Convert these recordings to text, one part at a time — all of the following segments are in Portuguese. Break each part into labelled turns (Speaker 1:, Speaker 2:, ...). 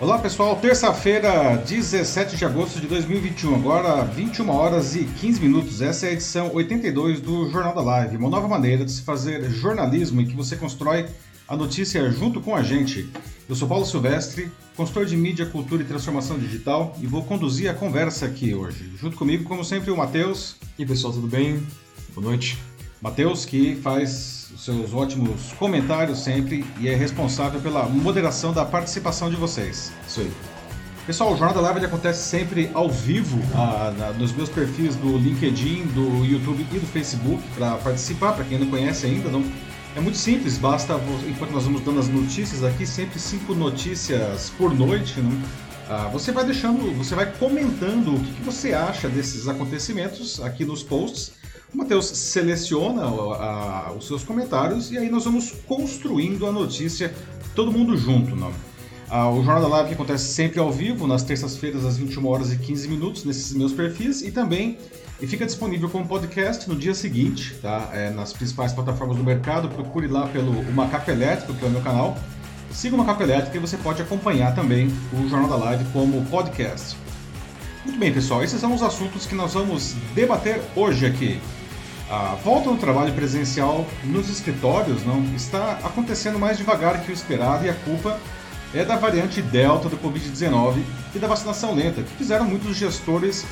Speaker 1: Olá pessoal, terça-feira, 17 de agosto de 2021, agora 21 horas e 15 minutos. Essa é a edição 82 do Jornal da Live, uma nova maneira de se fazer jornalismo em que você constrói a notícia junto com a gente. Eu sou Paulo Silvestre, consultor de mídia, cultura e transformação digital e vou conduzir a conversa aqui hoje. Junto comigo, como sempre, o Matheus.
Speaker 2: E aí pessoal, tudo bem? Boa noite.
Speaker 1: Matheus, que faz seus ótimos comentários sempre e é responsável pela moderação da participação de vocês.
Speaker 2: Isso aí.
Speaker 1: Pessoal, o Jornal da Live acontece sempre ao vivo ah, na, nos meus perfis do LinkedIn, do YouTube e do Facebook para participar. Para quem não conhece ainda, não, é muito simples. Basta, enquanto nós vamos dando as notícias aqui, sempre cinco notícias por noite. Né? Ah, você vai deixando, você vai comentando o que, que você acha desses acontecimentos aqui nos posts o Matheus seleciona a, a, os seus comentários e aí nós vamos construindo a notícia todo mundo junto. Ah, o Jornal da Live acontece sempre ao vivo, nas terças-feiras, às 21 horas e 15 minutos, nesses meus perfis, e também e fica disponível como podcast no dia seguinte, tá? É, nas principais plataformas do mercado. Procure lá pelo Macaco Elétrico, que é o meu canal. Siga o Macaco Elétrico e você pode acompanhar também o Jornal da Live como podcast. Muito bem, pessoal, esses são os assuntos que nós vamos debater hoje aqui. A volta ao trabalho presencial nos escritórios não está acontecendo mais devagar que o esperado e a culpa é da variante Delta do Covid-19 e da vacinação lenta, que fizeram muitos gestores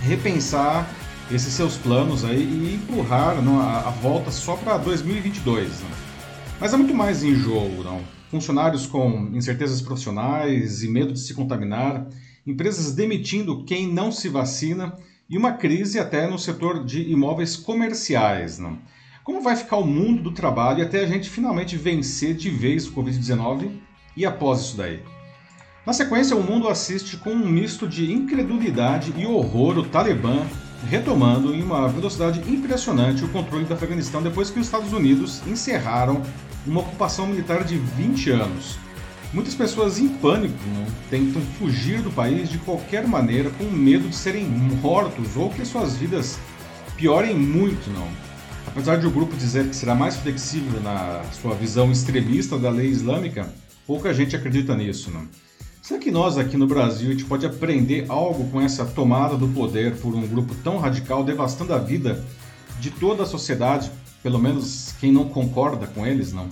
Speaker 1: repensar esses seus planos aí e empurrar não, a, a, volta só para 2022. Não. Mas há muito mais em jogo, não? Funcionários com incertezas profissionais e medo de se contaminar, empresas demitindo quem não se vacina e uma crise até no setor de imóveis comerciais. Não? Como vai ficar o mundo do trabalho até a gente finalmente vencer de vez o Covid-19 e após isso daí? Na sequência, o mundo assiste com um misto de incredulidade e horror o Talibã retomando em uma velocidade impressionante o controle do Afeganistão depois que os Estados Unidos encerraram uma ocupação militar de 20 anos. Muitas pessoas em pânico não? tentam fugir do país de qualquer maneira com medo de serem mortos ou que suas vidas piorem muito, não. Apesar de o grupo dizer que será mais flexível na sua visão extremista da lei islâmica, pouca gente acredita nisso, não. Será que nós aqui no Brasil a gente pode aprender algo com essa tomada do poder por um grupo tão radical, devastando a vida de toda a sociedade, pelo menos quem não concorda com eles, não?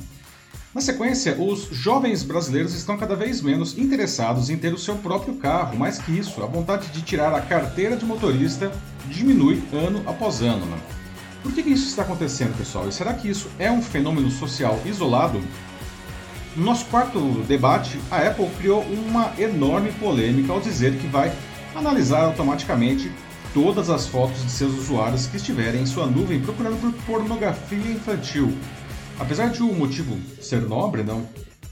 Speaker 1: Na sequência, os jovens brasileiros estão cada vez menos interessados em ter o seu próprio carro. Mais que isso, a vontade de tirar a carteira de motorista diminui ano após ano. Né? Por que, que isso está acontecendo, pessoal? E será que isso é um fenômeno social isolado? No nosso quarto debate, a Apple criou uma enorme polêmica ao dizer que vai analisar automaticamente todas as fotos de seus usuários que estiverem em sua nuvem procurando por pornografia infantil. Apesar de o motivo ser nobre, não,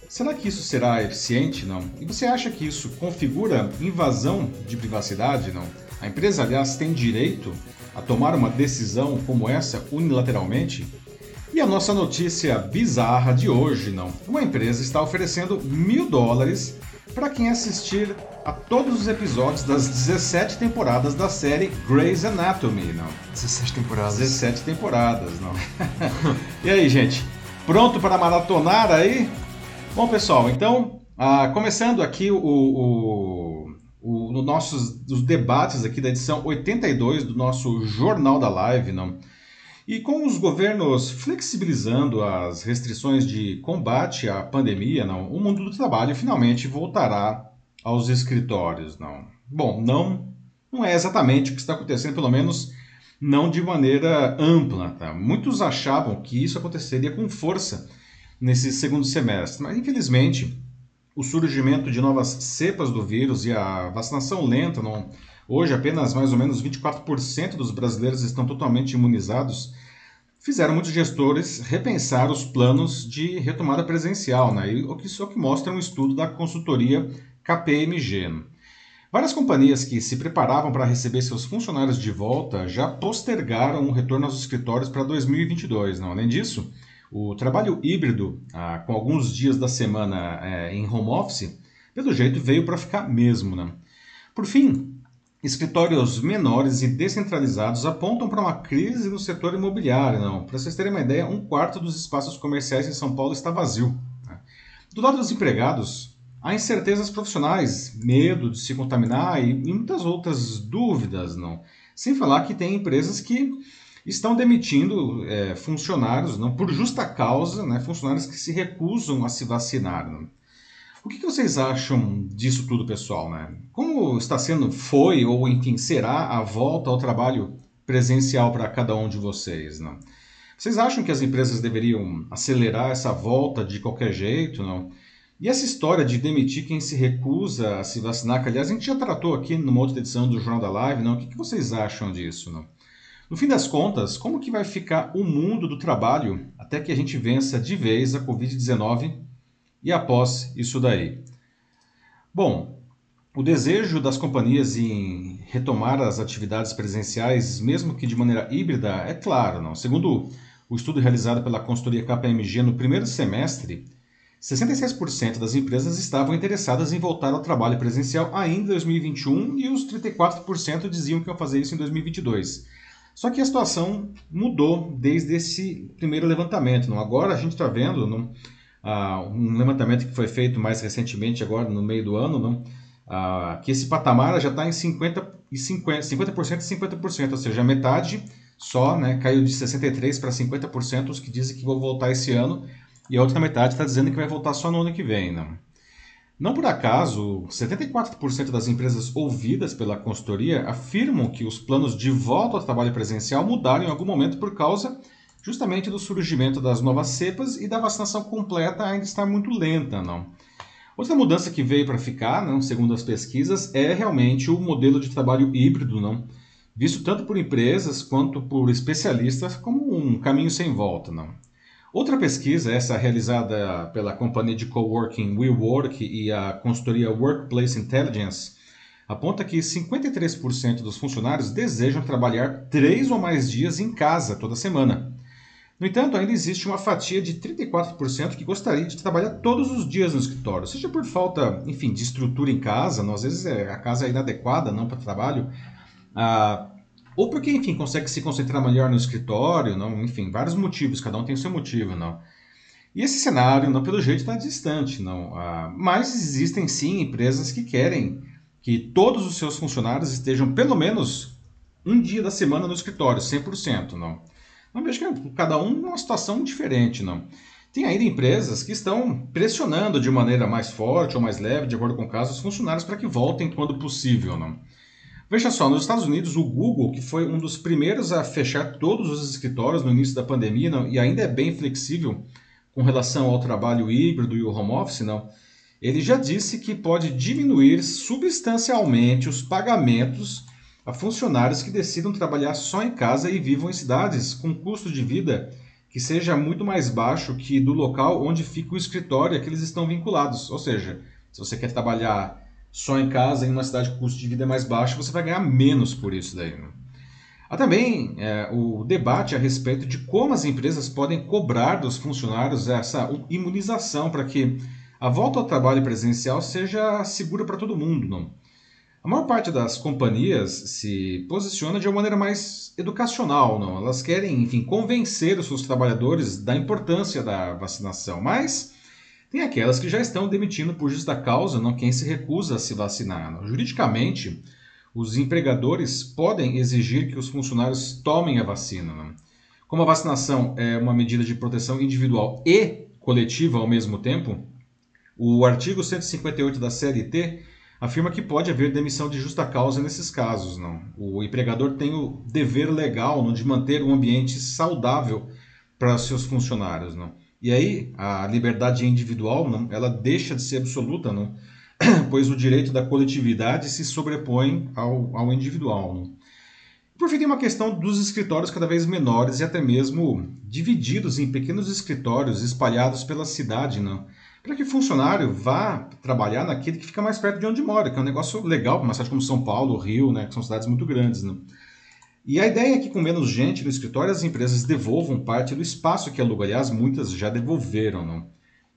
Speaker 1: será que isso será eficiente, não? E você acha que isso configura invasão de privacidade, não? A empresa, aliás, tem direito a tomar uma decisão como essa unilateralmente? E a nossa notícia bizarra de hoje, não? Uma empresa está oferecendo mil dólares para quem assistir a todos os episódios das 17 temporadas da série Grey's Anatomy, não?
Speaker 2: 17 temporadas.
Speaker 1: 17 temporadas, não? e aí, gente? Pronto para maratonar aí? Bom, pessoal, então, ah, começando aqui o, o, o, o nossos os debates aqui da edição 82 do nosso Jornal da Live, não? E com os governos flexibilizando as restrições de combate à pandemia, não, o mundo do trabalho finalmente voltará aos escritórios, não. Bom, não, não é exatamente o que está acontecendo, pelo menos não de maneira ampla. Tá? Muitos achavam que isso aconteceria com força nesse segundo semestre, mas infelizmente o surgimento de novas cepas do vírus e a vacinação lenta, não, hoje apenas mais ou menos 24% dos brasileiros estão totalmente imunizados, fizeram muitos gestores repensar os planos de retomada presencial, né? o que só que mostra um estudo da consultoria KPMG. Várias companhias que se preparavam para receber seus funcionários de volta já postergaram o retorno aos escritórios para 2022. Não? Além disso, o trabalho híbrido, ah, com alguns dias da semana eh, em home office, pelo jeito veio para ficar mesmo. Né? Por fim, escritórios menores e descentralizados apontam para uma crise no setor imobiliário. Não? Para vocês terem uma ideia, um quarto dos espaços comerciais em São Paulo está vazio. Né? Do lado dos empregados, há incertezas profissionais, medo de se contaminar e, muitas outras dúvidas, não. Sem falar que tem empresas que estão demitindo é, funcionários, não por justa causa, né, funcionários que se recusam a se vacinar. Não. O que, que, vocês acham disso tudo, pessoal? Né? Como está sendo, foi ou enfim será a volta ao trabalho presencial para cada um de vocês? Não? Vocês acham que as empresas deveriam acelerar essa volta de qualquer jeito? Não? E essa história de demitir quem se recusa a se vacinar, que aliás a gente já tratou aqui numa outra edição do Jornal da Live, não? o que, que vocês acham disso? Não? No fim das contas, como que vai ficar o mundo do trabalho até que a gente vença de vez a Covid-19 e após isso daí? Bom, o desejo das companhias em retomar as atividades presenciais, mesmo que de maneira híbrida, é claro. Não? Segundo o estudo realizado pela consultoria KPMG no primeiro semestre, 66% das empresas estavam interessadas em voltar ao trabalho presencial ainda em 2021 e os 34% diziam que iam fazer isso em 2022. Só que a situação mudou desde esse primeiro levantamento. Não? Agora a gente está vendo não, uh, um levantamento que foi feito mais recentemente, agora no meio do ano, não, uh, que esse patamar já está em 50%, e 50, 50% e 50%, ou seja, metade só né, caiu de 63% para 50% os que dizem que vão voltar esse ano e a outra metade está dizendo que vai voltar só no ano que vem. Né? não por acaso, 74% das empresas ouvidas pela consultoria afirmam que os planos de volta ao trabalho presencial mudaram em algum momento por causa justamente do surgimento das novas cepas e da vacinação completa ainda está muito lenta. Não. Outra mudança que veio para ficar, não, segundo as pesquisas, é realmente o modelo de trabalho híbrido, não, visto tanto por empresas quanto por especialistas como um caminho sem volta. Não. Outra pesquisa, essa realizada pela companhia de coworking WeWork e a consultoria Workplace Intelligence, aponta que 53% dos funcionários desejam trabalhar três ou mais dias em casa toda semana. No entanto, ainda existe uma fatia de 34% que gostaria de trabalhar todos os dias no escritório, seja por falta, enfim, de estrutura em casa, não, às vezes é, a casa é inadequada não para trabalho, ah, ou porque, enfim, consegue se concentrar melhor no escritório, não, enfim, vários motivos, cada um tem o seu motivo, não. E esse cenário, não pelo jeito, está distante, não. Ah, mas existem sim empresas que querem que todos os seus funcionários estejam pelo menos um dia da semana no escritório, 100%, não. Não vejo que cada um numa situação diferente, não. Tem ainda empresas que estão pressionando de maneira mais forte ou mais leve, de acordo com o caso, os funcionários para que voltem quando possível, não. Veja só, nos Estados Unidos, o Google, que foi um dos primeiros a fechar todos os escritórios no início da pandemia não, e ainda é bem flexível com relação ao trabalho híbrido e o home office, não, ele já disse que pode diminuir substancialmente os pagamentos a funcionários que decidam trabalhar só em casa e vivam em cidades com custo de vida que seja muito mais baixo que do local onde fica o escritório a que eles estão vinculados. Ou seja, se você quer trabalhar só em casa, em uma cidade com custo de vida mais baixo, você vai ganhar menos por isso daí. Né? Há também é, o debate a respeito de como as empresas podem cobrar dos funcionários essa imunização para que a volta ao trabalho presencial seja segura para todo mundo. Não? A maior parte das companhias se posiciona de uma maneira mais educacional, não? Elas querem, enfim, convencer os seus trabalhadores da importância da vacinação, mas tem aquelas que já estão demitindo por justa causa não quem se recusa a se vacinar. Juridicamente, os empregadores podem exigir que os funcionários tomem a vacina. Não? Como a vacinação é uma medida de proteção individual e coletiva ao mesmo tempo, o artigo 158 da CLT afirma que pode haver demissão de justa causa nesses casos. Não? O empregador tem o dever legal não, de manter um ambiente saudável para seus funcionários. Não? E aí a liberdade individual não, ela deixa de ser absoluta, não? pois o direito da coletividade se sobrepõe ao, ao individual. Não? Por fim, tem uma questão dos escritórios cada vez menores e até mesmo divididos em pequenos escritórios espalhados pela cidade, não? para que o funcionário vá trabalhar naquele que fica mais perto de onde mora, que é um negócio legal para uma cidade como São Paulo, Rio, né, que são cidades muito grandes. Né? E a ideia é que com menos gente no escritório, as empresas devolvam parte do espaço que alugam. Aliás, muitas já devolveram. Não?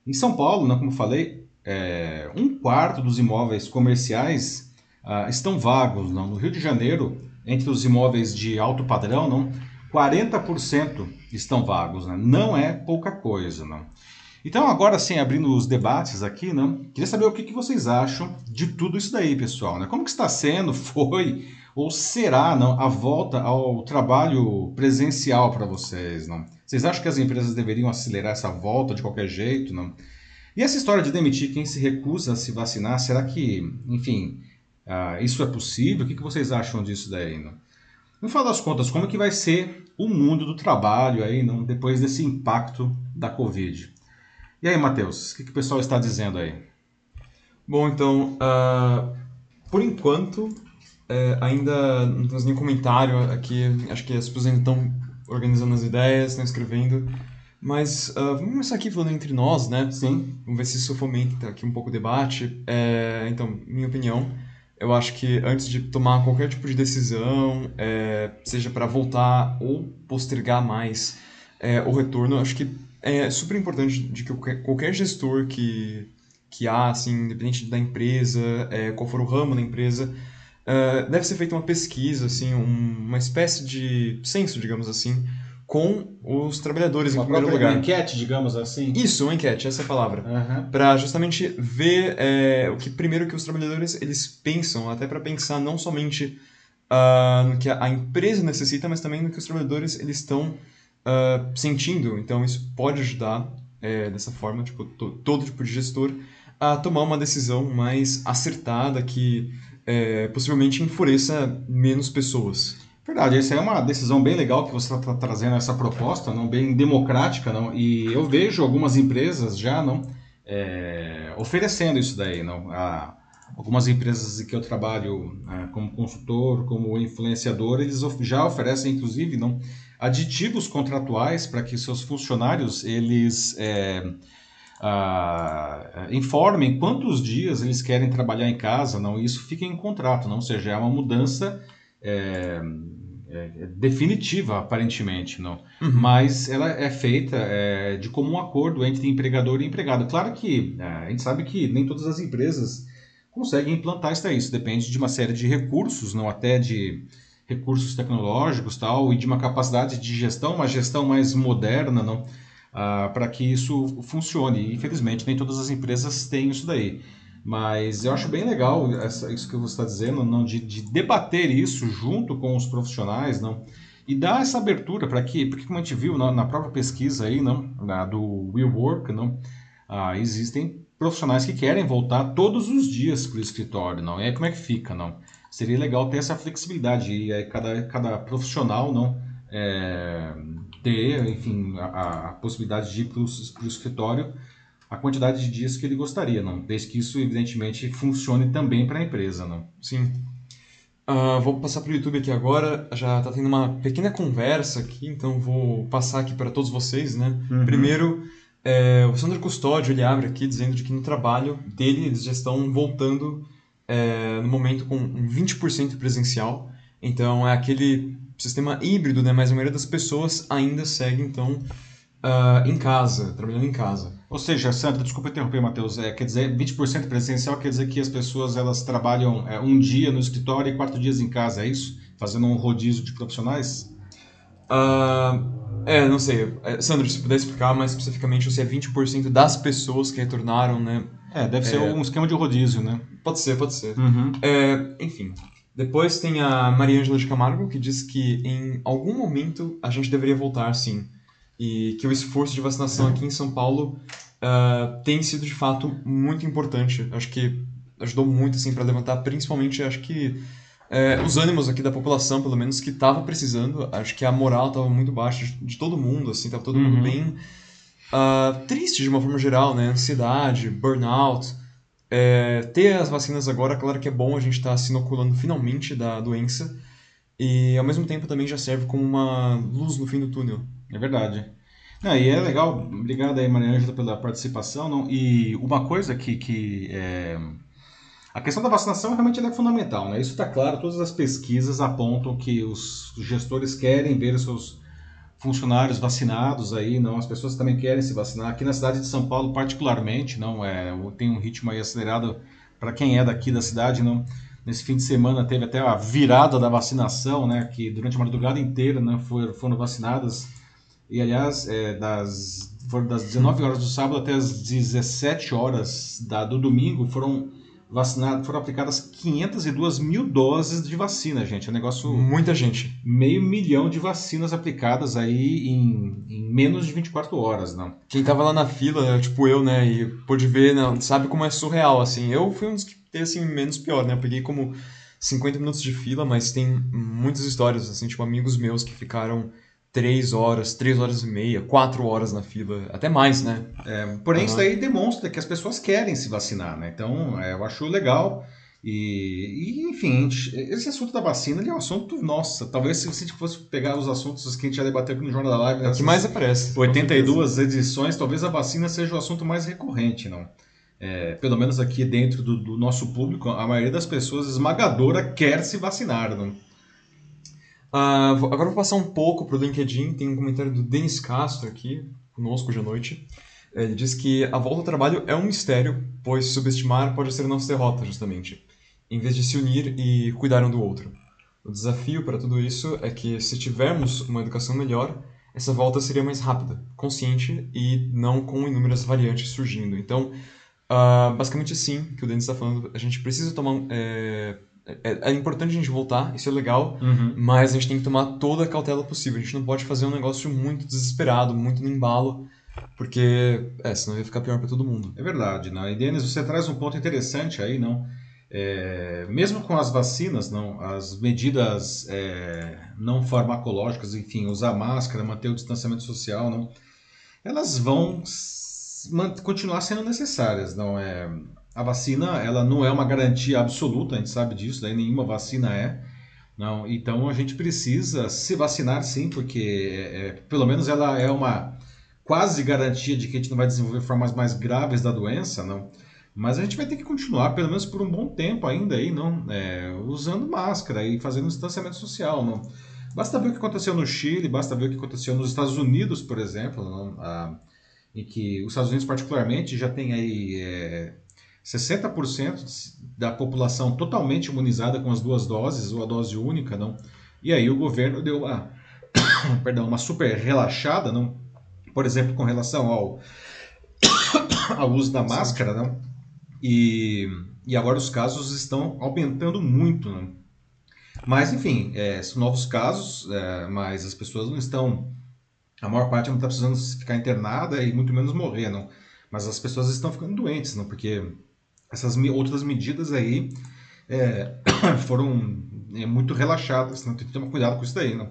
Speaker 1: Em São Paulo, não, como falei, é, um quarto dos imóveis comerciais ah, estão vagos. Não? No Rio de Janeiro, entre os imóveis de alto padrão, não, 40% estão vagos. Né? Não é pouca coisa. Não? Então, agora sim, abrindo os debates aqui, né? Queria saber o que, que vocês acham de tudo isso daí, pessoal. Né? Como que está sendo, foi ou será não, a volta ao trabalho presencial para vocês? Não? Vocês acham que as empresas deveriam acelerar essa volta de qualquer jeito? Não? E essa história de demitir quem se recusa a se vacinar, será que, enfim, uh, isso é possível? O que, que vocês acham disso daí? Não? No final das contas, como é que vai ser o mundo do trabalho aí, não, depois desse impacto da Covid? E aí, Matheus, o que, que o pessoal está dizendo aí?
Speaker 2: Bom, então, uh, por enquanto, é, ainda não temos nenhum comentário aqui. Acho que as pessoas ainda estão organizando as ideias, estão escrevendo. Mas uh, vamos começar aqui falando entre nós, né?
Speaker 1: Sim.
Speaker 2: Vamos ver se isso fomenta aqui um pouco o debate. É, então, minha opinião, eu acho que antes de tomar qualquer tipo de decisão, é, seja para voltar ou postergar mais é, o retorno, acho que é super importante de que qualquer gestor que, que há, assim, independente da empresa, é, qual for o ramo da empresa, uh, deve ser feita uma pesquisa, assim, um, uma espécie de censo, digamos assim, com os trabalhadores
Speaker 1: uma
Speaker 2: em primeiro lugar.
Speaker 1: Uma enquete, digamos assim.
Speaker 2: Isso, uma enquete, essa é a palavra.
Speaker 1: Uhum.
Speaker 2: Para justamente ver é, o que primeiro que os trabalhadores eles pensam, até para pensar não somente uh, no que a empresa necessita, mas também no que os trabalhadores eles estão uh, sentindo. Então isso pode ajudar é, dessa forma, tipo, todo tipo de gestor a tomar uma decisão mais acertada que é, possivelmente enfureça menos pessoas.
Speaker 1: Verdade, essa é uma decisão bem legal que você está trazendo essa proposta, não bem democrática, não. E eu vejo algumas empresas já não é, oferecendo isso daí, não. A, algumas empresas em que eu trabalho é, como consultor, como influenciador, eles já oferecem inclusive não aditivos contratuais para que seus funcionários eles é, informem quantos dias eles querem trabalhar em casa, não isso fica em contrato, não, ou seja, é uma mudança é, é, é definitiva aparentemente, não, uhum. mas ela é feita é, de comum acordo entre empregador e empregado. Claro que é, a gente sabe que nem todas as empresas conseguem implantar isso, isso depende de uma série de recursos, não até de recursos tecnológicos tal, e de uma capacidade de gestão, uma gestão mais moderna, não, ah, para que isso funcione. Infelizmente, nem todas as empresas têm isso daí. Mas eu acho bem legal essa, isso que você está dizendo, não, de, de, debater isso junto com os profissionais, não, e dar essa abertura para que, porque como a gente viu na, na própria pesquisa aí, não, na, do Will Work, não, ah, existem profissionais que querem voltar todos os dias para o escritório, não? E aí como é que fica, não? seria legal ter essa flexibilidade e aí cada, cada profissional não é, ter, enfim, a, a, possibilidade de ir para o escritório a quantidade de dias que ele gostaria, não? Desde que isso, evidentemente, funcione também para a empresa, não?
Speaker 2: Sim. Uh, vou passar para o YouTube aqui agora. Já está tendo uma pequena conversa aqui, então vou passar aqui para todos vocês, né? Uhum. Primeiro, é, o Sandro Custódio ele abre aqui dizendo de que no trabalho dele eles já estão voltando é, no momento com 20% presencial. Então é aquele sistema híbrido, né? Mas a maioria das pessoas ainda segue então uh, em casa, trabalhando em casa.
Speaker 1: Ou seja, Sandra, desculpa interromper, Matheus, é, quer dizer, 20% presencial quer dizer que as pessoas elas trabalham é, um dia no escritório e quatro dias em casa, é isso? Fazendo um rodízio de profissionais?
Speaker 2: Uh, é, não sei. É, Sandra, se puder explicar mais especificamente se é 20% das pessoas que retornaram, né?
Speaker 1: É, deve ser é... um esquema de rodízio, né?
Speaker 2: Pode ser, pode ser.
Speaker 1: Uhum.
Speaker 2: É, enfim. Depois tem a Maria Ângela de Camargo, que diz que em algum momento a gente deveria voltar, sim. E que o esforço de vacinação aqui em São Paulo uh, tem sido, de fato, muito importante. Acho que ajudou muito, assim, para levantar, principalmente, acho que é, os ânimos aqui da população, pelo menos, que estava precisando. Acho que a moral estava muito baixa de, de, todo mundo, assim, tava todo uhum. mundo bem uh, triste de uma forma geral, né? Ansiedade, burnout. É, ter as vacinas agora, claro que é bom a gente estar tá se inoculando finalmente da doença. E ao mesmo tempo também já serve como uma luz no fim do túnel.
Speaker 1: É verdade. Não, e é legal, obrigado aí, Maria Ângela, pela participação. Não? E uma coisa que, que é... A questão da vacinação realmente é fundamental, né? Isso está claro, todas as pesquisas apontam que os gestores querem ver os seus funcionários vacinados aí, não, as pessoas também querem se vacinar. Aqui na cidade de São Paulo, particularmente, não é, tem um ritmo aí acelerado para quem é daqui da cidade, não. Nesse fim de semana teve até a virada da vacinação, né, que durante a madrugada inteira, né, foram, foram vacinadas. E aliás, é, das foram das 19 horas do sábado até as 17 horas da, do domingo, foram vacinadas, foram aplicadas 502 mil doses de vacina, gente. É um negócio.
Speaker 2: Muita gente.
Speaker 1: Meio milhão de vacinas aplicadas aí em, em menos de 24 horas, não.
Speaker 2: Quem tava lá na fila, tipo eu, né, e pôde ver, não, sabe como é surreal, assim. Eu fui um dos que teve, assim, menos pior, né? Eu peguei como 50 minutos de fila, mas tem muitas histórias, assim, tipo, amigos meus que ficaram três horas, três horas e meia, quatro horas na fila, até mais, né?
Speaker 1: É, porém, uhum. isso daí demonstra que as pessoas querem se vacinar, né? Então, é, eu acho legal. E, e, enfim, esse assunto da vacina é um assunto, nossa, talvez se a gente fosse pegar os assuntos que a gente já debateu aqui no Jornal da Live,
Speaker 2: é o que mais aparece.
Speaker 1: 82 edições, talvez a vacina seja o assunto mais recorrente, não? É, pelo menos aqui dentro do, do, nosso público, a maioria das pessoas esmagadora quer se vacinar, não?
Speaker 2: Uh, agora vou passar um pouco para o LinkedIn. Tem um comentário do Denis Castro aqui, conosco hoje à noite. Ele diz que a volta ao trabalho é um mistério, pois subestimar pode ser nossa derrota, justamente, em vez de se unir e cuidar um do outro. O desafio para tudo isso é que, se tivermos uma educação melhor, essa volta seria mais rápida, consciente e não com inúmeras variantes surgindo. Então, uh, basicamente sim, que o Denis está falando, a gente precisa tomar é, é, é, importante a gente voltar, isso é legal, uhum. mas a gente tem que tomar toda a cautela possível. A gente não pode fazer um negócio muito desesperado, muito no embalo, porque é, senão vai ficar pior para todo mundo.
Speaker 1: É verdade, não. E Denis, você traz um ponto interessante aí, não? É, mesmo com as vacinas, não, as medidas é, não farmacológicas, enfim, usar máscara, manter o distanciamento social, não, elas vão continuar sendo necessárias, não é? A vacina ela não é uma garantia absoluta, a gente sabe disso, daí nenhuma vacina é. Não, então a gente precisa se vacinar sim, porque é, é, pelo menos ela é uma quase garantia de que a gente não vai desenvolver formas mais graves da doença, não. Mas a gente vai ter que continuar, pelo menos por um bom tempo ainda aí, não, é, usando máscara e fazendo distanciamento social, não. Basta ver o que aconteceu no Chile, basta ver o que aconteceu nos Estados Unidos, por exemplo, não, a, em que os Estados Unidos particularmente já tem aí é, 60% da população totalmente imunizada com as duas doses ou a dose única, não. E aí o governo deu uma, perdão, uma super relaxada, não. Por exemplo, com relação ao, ao uso da máscara, não. E, e agora os casos estão aumentando muito, não. Mas enfim, é, são novos casos, é, mas as pessoas não estão, a maior parte não está precisando ficar internada e muito menos morrer, não. Mas as pessoas estão ficando doentes, não, porque essas outras medidas aí é, foram é, muito relaxadas, então tem que tomar cuidado com isso daí, né?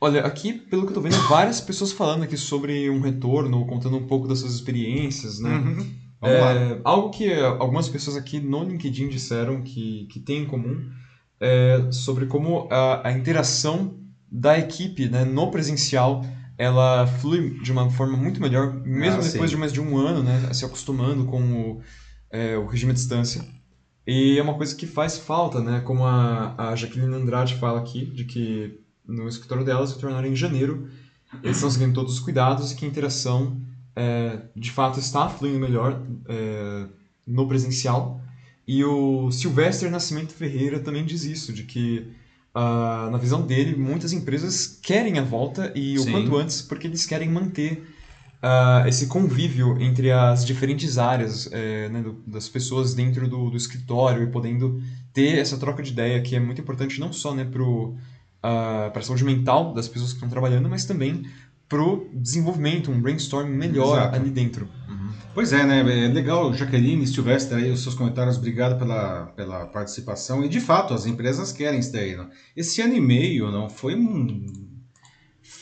Speaker 2: Olha, aqui, pelo que eu tô vendo, várias pessoas falando aqui sobre um retorno, contando um pouco das suas experiências, né? Uhum. É, algo que algumas pessoas aqui no LinkedIn disseram que, que tem em comum é sobre como a, a interação da equipe né, no presencial ela flui de uma forma muito melhor, mesmo ah, depois sim. de mais de um ano, né, se acostumando com o, é, o regime à distância. E é uma coisa que faz falta, né? Como a, a Jaqueline Andrade fala aqui, de que no escritório delas retornaram em janeiro, eles estão seguindo todos os cuidados e que a interação é, de fato está fluindo melhor é, no presencial. E o Silvestre Nascimento Ferreira também diz isso, de que uh, na visão dele muitas empresas querem a volta e o Sim. quanto antes porque eles querem manter uh, esse convívio entre as diferentes áreas é, né, do, das pessoas dentro do, do, escritório e podendo ter essa troca de ideia que é muito importante não só né, para uh, a saúde mental das pessoas que estão trabalhando, mas também para o desenvolvimento, um brainstorm melhor Exato. ali dentro.
Speaker 1: Uhum. Pois é, né? É legal, Jaqueline, Silvestre, aí, os seus comentários, obrigado pela, pela participação. E de fato, as empresas querem isso daí. Não? Esse ano e meio não foi um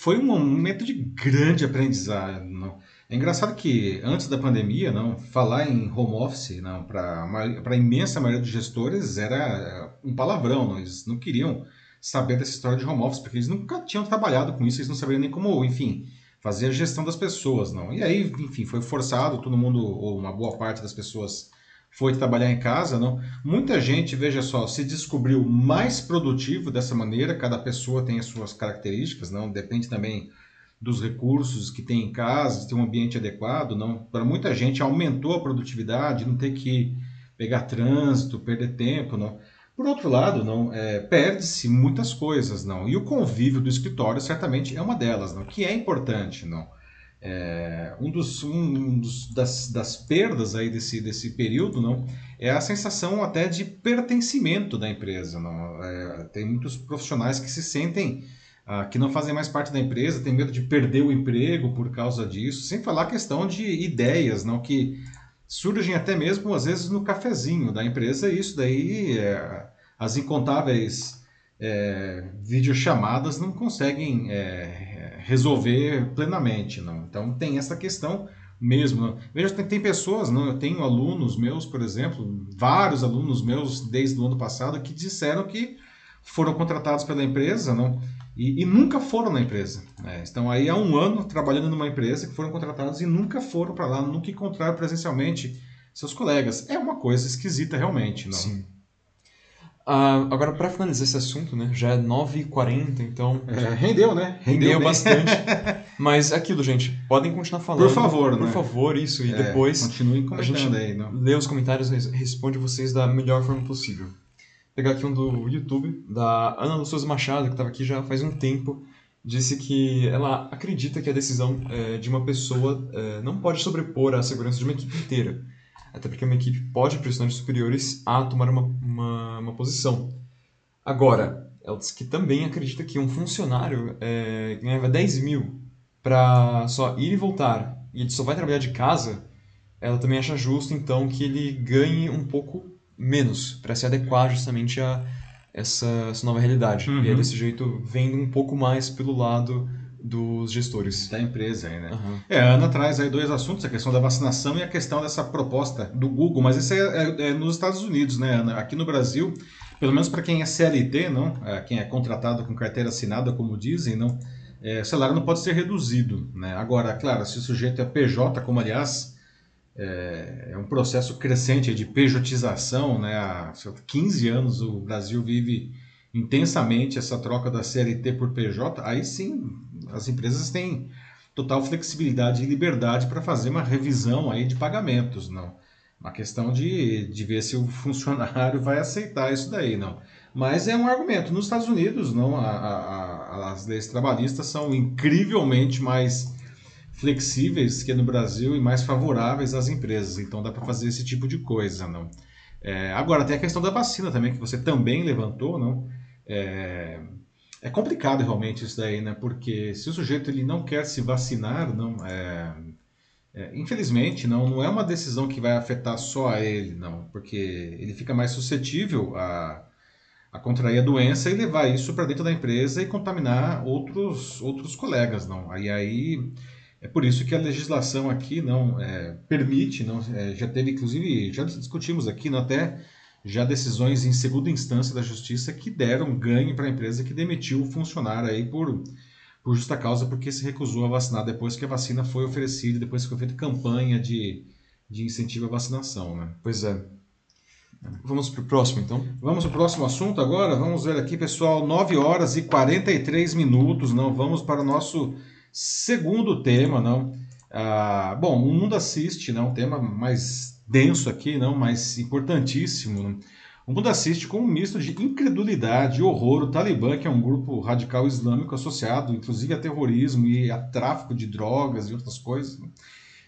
Speaker 1: foi um momento de grande aprendizado. Não? É engraçado que antes da pandemia, não, falar em home office, não, para a imensa maioria dos gestores era um palavrão, não, eles não queriam saber dessa história de home office porque eles nunca tinham trabalhado com isso, eles não sabiam nem como, enfim, fazer a gestão das pessoas, não. E aí, enfim, foi forçado, todo mundo ou uma boa parte das pessoas foi trabalhar em casa, não? Muita gente, veja só, se descobriu mais produtivo dessa maneira, cada pessoa tem as suas características, não? Depende também dos recursos que tem em casa, tem um ambiente adequado, não? Para muita gente aumentou a produtividade, não ter que pegar trânsito, perder tempo, não? Por outro lado, não é, perde-se muitas coisas, não? E o convívio do escritório certamente é uma delas, não? Que é importante, não? É, um dos, um dos das, das perdas aí desse, desse período não é a sensação até de pertencimento da empresa não. É, tem muitos profissionais que se sentem ah, que não fazem mais parte da empresa tem medo de perder o emprego por causa disso sem falar a questão de ideias não que surgem até mesmo às vezes no cafezinho da empresa e isso daí é, as incontáveis é, videochamadas não conseguem é, resolver plenamente, não. Então tem essa questão mesmo. Não. Veja, tem, tem pessoas, não, eu tenho alunos meus, por exemplo, vários alunos meus desde o ano passado que disseram que foram contratados pela empresa, não, e, e nunca foram na empresa. Né? Estão aí há um ano trabalhando numa empresa que foram contratados e nunca foram para lá, nunca encontraram presencialmente seus colegas. É uma coisa esquisita realmente, não?
Speaker 2: Sim. Uh, agora, para finalizar esse assunto, né? Já é 9h40, então.
Speaker 1: É, rendeu, né?
Speaker 2: Rendeu, rendeu bastante. Mas aquilo, gente, podem continuar falando.
Speaker 1: Por favor,
Speaker 2: Por
Speaker 1: né?
Speaker 2: favor, isso. E é, depois.
Speaker 1: Continuem comentando
Speaker 2: a gente
Speaker 1: aí, não?
Speaker 2: lê os comentários e responde vocês da melhor forma possível. Vou pegar aqui um do YouTube, da Ana Lúcia Machado, que estava aqui já faz um tempo. Disse que ela acredita que a decisão é, de uma pessoa é, não pode sobrepor a segurança de uma equipe inteira até porque uma equipe pode pressionar os superiores a tomar uma, uma, uma posição. Agora, ela diz que também acredita que um funcionário é, ganhava 10 mil para só ir e voltar e ele só vai trabalhar de casa, ela também acha justo então que ele ganhe um pouco menos para se adequar justamente a essa, essa nova realidade. Uhum. E aí, desse jeito, vendo um pouco mais pelo lado dos gestores.
Speaker 1: Da empresa aí, né?
Speaker 2: Uhum.
Speaker 1: É, a Ana traz aí dois assuntos, a questão da vacinação e a questão dessa proposta do Google, mas isso é, é, é nos Estados Unidos, né, Ana? Aqui no Brasil, pelo menos para quem é CLT, não, é, quem é contratado com carteira assinada, como dizem, não, é, o salário não pode ser reduzido, né? Agora, claro, se o sujeito é PJ, como aliás é, é um processo crescente de pejotização, né? Há 15 anos o Brasil vive intensamente essa troca da CLT por PJ, aí sim as empresas têm total flexibilidade e liberdade para fazer uma revisão aí de pagamentos, não. Uma questão de, de ver se o funcionário vai aceitar isso daí, não. Mas é um argumento. Nos Estados Unidos, não, a, a, as leis trabalhistas são incrivelmente mais flexíveis que no Brasil e mais favoráveis às empresas. Então dá para fazer esse tipo de coisa, não. É, agora tem a questão da vacina também que você também levantou, não. É, é complicado realmente isso daí, né? Porque se o sujeito ele não quer se vacinar, não é, é, infelizmente não, não é uma decisão que vai afetar só a ele, não, porque ele fica mais suscetível a, a contrair a doença e levar isso para dentro da empresa e contaminar outros outros colegas, não. Aí aí é por isso que a legislação aqui não é, permite, não é, já teve inclusive já discutimos aqui, não até já decisões em segunda instância da justiça que deram ganho para a empresa que demitiu o funcionário aí por, por justa causa porque se recusou a vacinar depois que a vacina foi oferecida, depois que foi feita campanha de, de incentivo à vacinação. Né?
Speaker 2: Pois é. Vamos para o próximo, então?
Speaker 1: Vamos para o próximo assunto agora? Vamos ver aqui, pessoal, 9 horas e 43 minutos, não? Vamos para o nosso segundo tema, não? Ah, bom, o mundo assiste, não? Um tema mais denso aqui, não, mas importantíssimo. Né? O mundo assiste com um misto de incredulidade e horror o Talibã, que é um grupo radical islâmico associado, inclusive a terrorismo e a tráfico de drogas e outras coisas, né?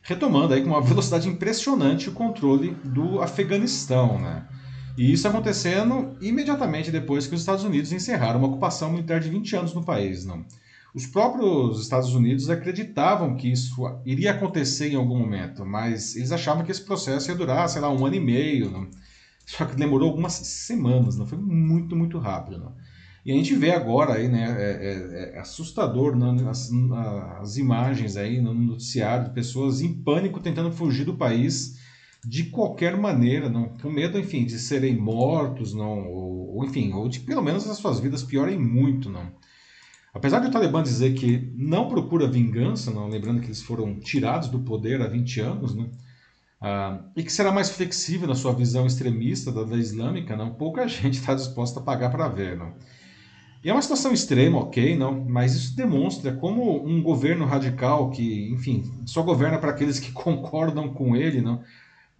Speaker 1: retomando aí com uma velocidade impressionante o controle do Afeganistão, né? E isso acontecendo imediatamente depois que os Estados Unidos encerraram uma ocupação militar de 20 anos no país, não? Os próprios Estados Unidos acreditavam que isso iria acontecer em algum momento, mas eles achavam que esse processo ia durar, sei lá, um ano e meio. Não? Só que demorou algumas semanas, não foi muito, muito rápido. Não? E a gente vê agora aí, né, é, é, é assustador né, as, as, imagens aí no noticiário de pessoas em pânico tentando fugir do país de qualquer maneira, não, com medo, enfim, de serem mortos, não, ou, ou enfim, ou de pelo menos as suas vidas piorem muito, não. Apesar de o Talibã dizer que não procura vingança, não, lembrando que eles foram tirados do poder há 20 anos, né, ah, e que será mais flexível na sua visão extremista da islâmica, não, pouca gente está disposta a pagar para ver. Não. E é uma situação extrema, ok, não, mas isso demonstra como um governo radical que, enfim, só governa para aqueles que concordam com ele, não,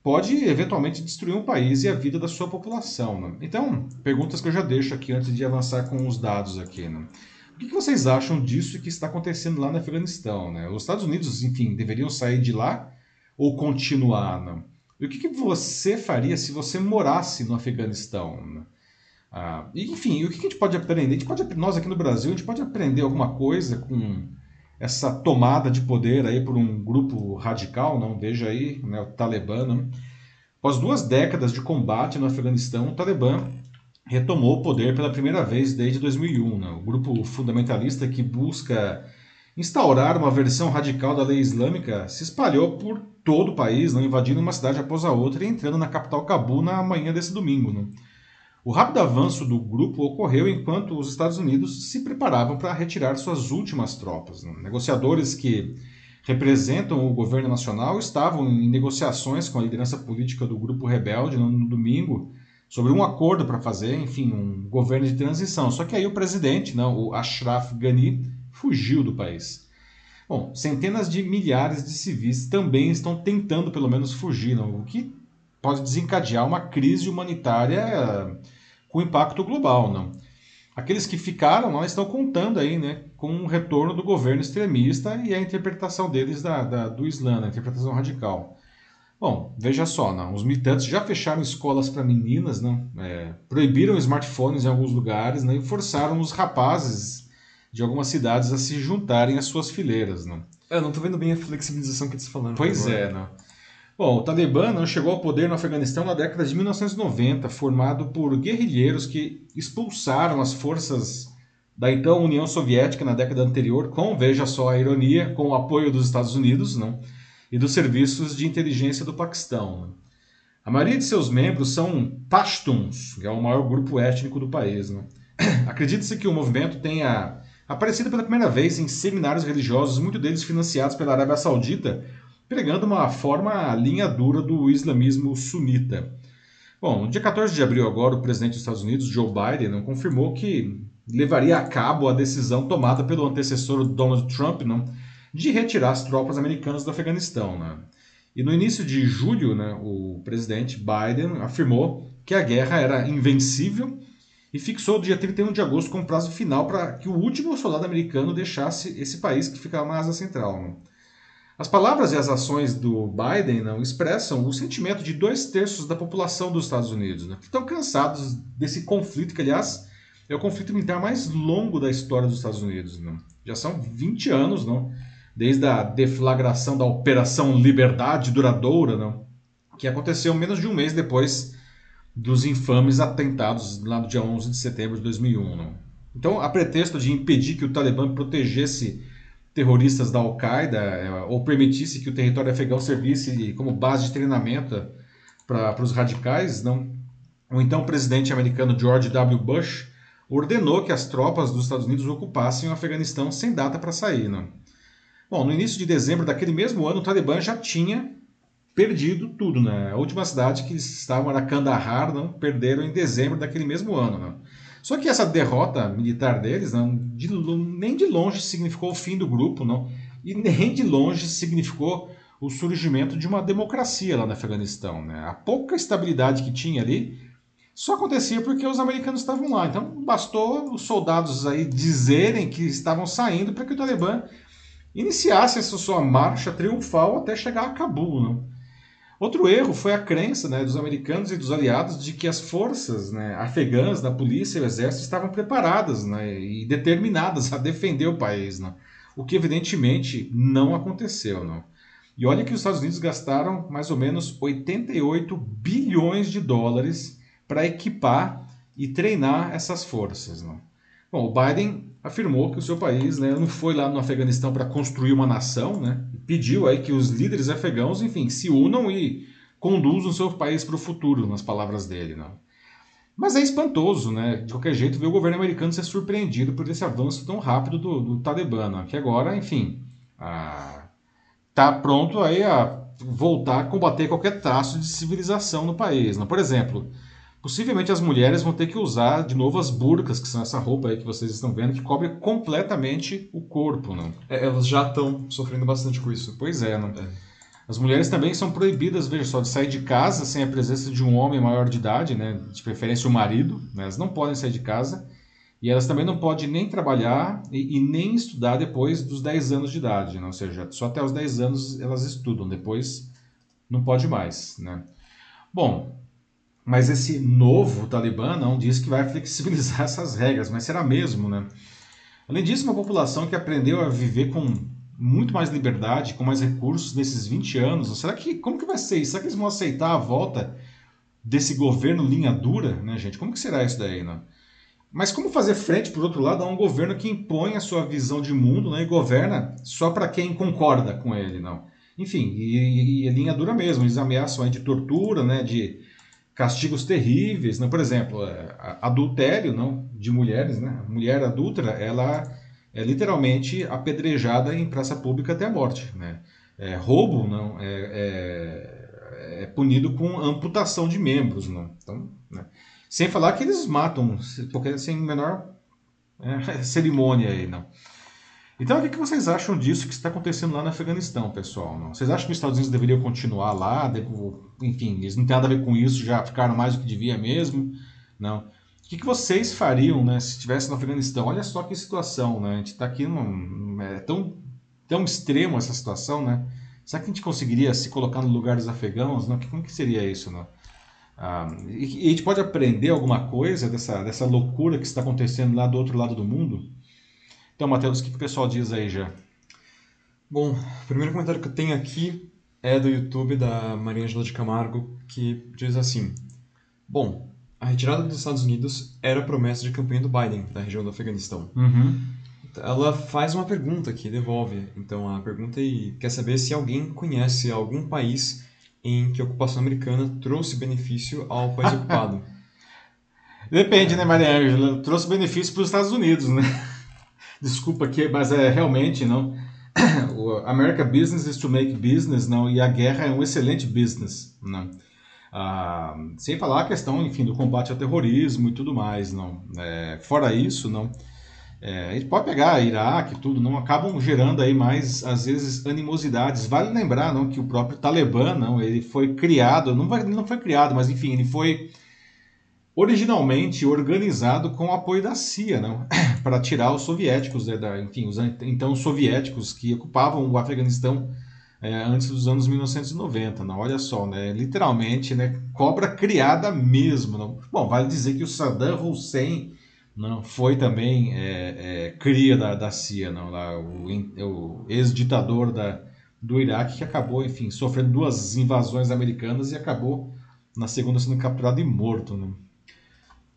Speaker 1: pode eventualmente destruir um país e a vida da sua população. Não. Então, perguntas que eu já deixo aqui antes de avançar com os dados aqui. Não. O que, que vocês acham disso que está acontecendo lá no Afeganistão? Né? Os Estados Unidos, enfim, deveriam sair de lá ou continuar? Não? E o que, que você faria se você morasse no Afeganistão? Né? Ah, enfim, o que a gente pode aprender? A gente pode, nós aqui no Brasil, a gente pode aprender alguma coisa com essa tomada de poder aí por um grupo radical, não? Veja aí, né, o Talibã. Não? Após duas décadas de combate no Afeganistão, o Talibã retomou o poder pela primeira vez desde 2001. Né? O grupo fundamentalista que busca instaurar uma versão radical da lei islâmica se espalhou por todo o país, não invadindo uma cidade após a outra e entrando na capital Cabu na manhã desse domingo. Né? O rápido avanço do grupo ocorreu enquanto os Estados Unidos se preparavam para retirar suas últimas tropas. Né? Negociadores que representam o governo nacional estavam em negociações com a liderança política do grupo rebelde no domingo sobre um acordo para fazer, enfim, um governo de transição. Só que aí o presidente, não, o Ashraf Ghani, fugiu do país. Bom, centenas de milhares de civis também estão tentando pelo menos fugir, não? o que pode desencadear uma crise humanitária com impacto global, não. Aqueles que ficaram lá estão contando aí, né, com o retorno do governo extremista e a interpretação deles da, da do Islã, a interpretação radical. Bom, veja só, não, os militantes já fecharam escolas para meninas, não, é, proibiram smartphones em alguns lugares não, e forçaram os rapazes de algumas cidades a se juntarem às suas fileiras. Não.
Speaker 2: Eu não estou vendo bem a flexibilização que eles estão falando.
Speaker 1: Pois agora. é, não. Bom, o Talibã chegou ao poder no Afeganistão na década de 1990, formado por guerrilheiros que expulsaram as forças da então União Soviética na década anterior, com, veja só a ironia, com o apoio dos Estados Unidos não? E dos serviços de inteligência do Paquistão. A maioria de seus membros são Pashtuns, que é o maior grupo étnico do país. Acredita-se que o movimento tenha aparecido pela primeira vez em seminários religiosos, muitos deles financiados pela Arábia Saudita, pregando uma forma linha dura do islamismo sunita. Bom, no dia 14 de abril agora, o presidente dos Estados Unidos, Joe Biden, confirmou que levaria a cabo a decisão tomada pelo antecessor Donald Trump não, de retirar as tropas americanas do Afeganistão. Né? E no início de julho, né, o presidente Biden afirmou que a guerra era invencível e fixou o dia 31 de agosto como prazo final para que o último soldado americano deixasse esse país que ficava na Ásia Central. Né? As palavras e as ações do Biden não expressam o sentimento de dois terços da população dos Estados Unidos, né, que estão cansados desse conflito, que, aliás, é o conflito militar mais longo da história dos Estados Unidos. Né. Já são 20 anos, não, desde a deflagração da Operação Liberdade Duradoura, não, que aconteceu menos de um mês depois dos infames atentados lá no dia 11 de setembro de 2001. Não. Então, a pretexto de impedir que o Talibã protegesse terroristas da Al-Qaeda é, ou permitisse que o território afegão servisse como base de treinamento para os radicais, não. O então presidente americano George W. Bush ordenou que as tropas dos Estados Unidos ocupassem o Afeganistão sem data para sair. Não. Bom, no início de dezembro daquele mesmo ano, o Talibã já tinha perdido tudo. Né? A última cidade que eles estavam era Kandahar, não perderam em dezembro daquele mesmo ano. Não. Só que essa derrota militar deles não, de, nem de longe significou o fim do grupo, não, e nem de longe significou o surgimento de uma democracia lá no Afeganistão. Né? A pouca estabilidade que tinha ali só acontecia porque os americanos estavam lá. Então bastou os soldados aí dizerem que estavam saindo para que o Talibã iniciasse essa sua marcha triunfal até chegar a Cabul. Não? Outro erro foi a crença né, dos americanos e dos aliados de que as forças né, afegãs da polícia e o exército estavam preparadas né, e determinadas a defender o país, né, o que evidentemente não aconteceu. Não. E olha que os Estados Unidos gastaram mais ou menos 88 bilhões de dólares para equipar e treinar essas forças. Não. Bom, o Biden afirmou que o seu país né, não foi lá no Afeganistão para construir uma nação, né, pediu aí que os líderes afegãos, enfim, se unam e conduzam o seu país para o futuro, nas palavras dele. Né. Mas é espantoso, né, de qualquer jeito, ver o governo americano ser surpreendido por esse avanço tão rápido do, do Talibã, né, que agora, enfim, está pronto aí a voltar a combater qualquer traço de civilização no país. Né. Por exemplo, Possivelmente as mulheres vão ter que usar de novo as burcas, que são essa roupa aí que vocês estão vendo, que cobre completamente o corpo, não?
Speaker 2: É, elas já estão sofrendo bastante com isso.
Speaker 1: Pois é, não? É. As mulheres também são proibidas, veja só, de sair de casa sem a presença de um homem maior de idade, né? De preferência o marido, né? Elas não podem sair de casa. E elas também não podem nem trabalhar e, e, nem estudar depois dos 10 anos de idade, né? ou seja, só até os 10 anos elas estudam, depois não pode mais. Né? Bom, mas esse novo Talibã não diz que vai flexibilizar essas regras, mas será mesmo, né? Além disso, uma população que aprendeu a viver com muito mais liberdade, com mais recursos nesses 20 anos, será que como que vai ser isso? Será que eles vão aceitar a volta desse governo linha dura, né, gente? Como que será isso daí, né? Mas como fazer frente, por outro lado, a um governo que impõe a sua visão de mundo né, e governa só para quem concorda com ele, não? Enfim, e, e, e linha dura mesmo, eles ameaçam aí de tortura, né, de castigos terríveis, né? por exemplo, é, adultério não, de mulheres, né? A mulher adúltera, ela é literalmente apedrejada em praça pública até a morte. Né? É, roubo não, é, é, é, punido com amputação de membros. Não? Então, né? Sem falar que eles matam, porque sem menor é, cerimônia aí. Não? Então, o que vocês acham disso que está acontecendo lá no Afeganistão, pessoal? Não? Vocês acham que os Estados Unidos deveriam continuar lá? Enfim, eles não têm nada a ver com isso, já ficaram mais do que devia mesmo? Não. O que vocês fariam né, se estivesse no Afeganistão? Olha só que situação, né? A gente está aqui num. É tão, tão extremo essa situação, né? Será que a gente conseguiria se colocar no lugar dos afegãos? Não? Como que seria isso, né? Ah, e, e a gente pode aprender alguma coisa dessa, dessa loucura que está acontecendo lá do outro lado do mundo? Então, Matheus, o que, que o pessoal diz aí já?
Speaker 2: Bom, o primeiro comentário que eu tenho aqui é do YouTube da Maria Angela de Camargo, que diz assim: Bom, a retirada dos Estados Unidos era promessa de campanha do Biden da região do Afeganistão.
Speaker 1: Uhum.
Speaker 2: Ela faz uma pergunta que devolve. Então a pergunta é, quer saber se alguém conhece algum país em que a ocupação americana trouxe benefício ao país ocupado.
Speaker 1: Depende, né, Maria Angela? Trouxe benefício para os Estados Unidos, né? desculpa aqui, mas é realmente não. o America Business is to make business, não, e a guerra é um excelente business, não. Ah, sem falar a questão, enfim, do combate ao terrorismo e tudo mais, não. É, fora isso, não. É, a gente pode pegar Iraque, tudo, não acabam gerando aí mais às vezes animosidades. Vale lembrar, não, que o próprio Talibã, não, ele foi criado, não, vai, não foi criado, mas enfim, ele foi originalmente organizado com o apoio da CIA, né, para tirar os soviéticos, né, da, enfim, os então soviéticos que ocupavam o Afeganistão é, antes dos anos 1990. Não, olha só, né, literalmente, né, cobra criada mesmo. Bom, vale dizer que o Saddam Hussein não foi também é, é, cria da, da CIA, não, lá, o, o ex-ditador da, do Iraque que acabou, enfim, sofrendo duas invasões americanas e acabou na segunda sendo capturado e morto. Não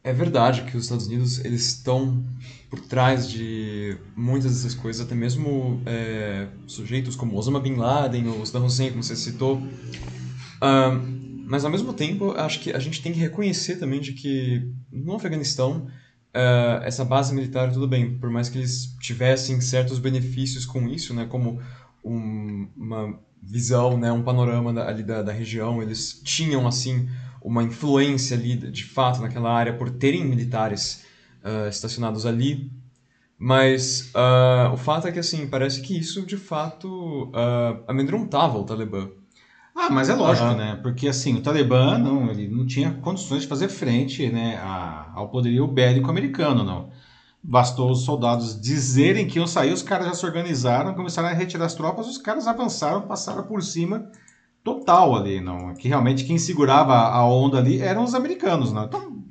Speaker 2: é verdade que os Estados Unidos eles estão por trás de muitas dessas coisas, até mesmo é, sujeitos como Osama Bin Laden ou Saddam Hussein, como você citou. Uh, mas ao mesmo tempo, acho que a gente tem que reconhecer também de que no Afeganistão uh, essa base militar tudo bem, por mais que eles tivessem certos benefícios com isso, né, como um, uma visão, né, um panorama da, ali da, da região, eles tinham assim uma influência ali, de fato, naquela área por terem militares uh, estacionados ali. Mas uh, o fato é que, assim, parece que isso, de fato, uh, amedrontava o Talibã.
Speaker 1: Ah, mas é lógico, né? Porque, assim, o Talibã não, ele não tinha condições de fazer frente né, a, ao poderio bélico americano, não. Bastou os soldados dizerem que iam sair, os caras já se organizaram, começaram a retirar as tropas, os caras avançaram, passaram por cima total ali, não. Que realmente quem segurava a onda ali eram os americanos, né? Então,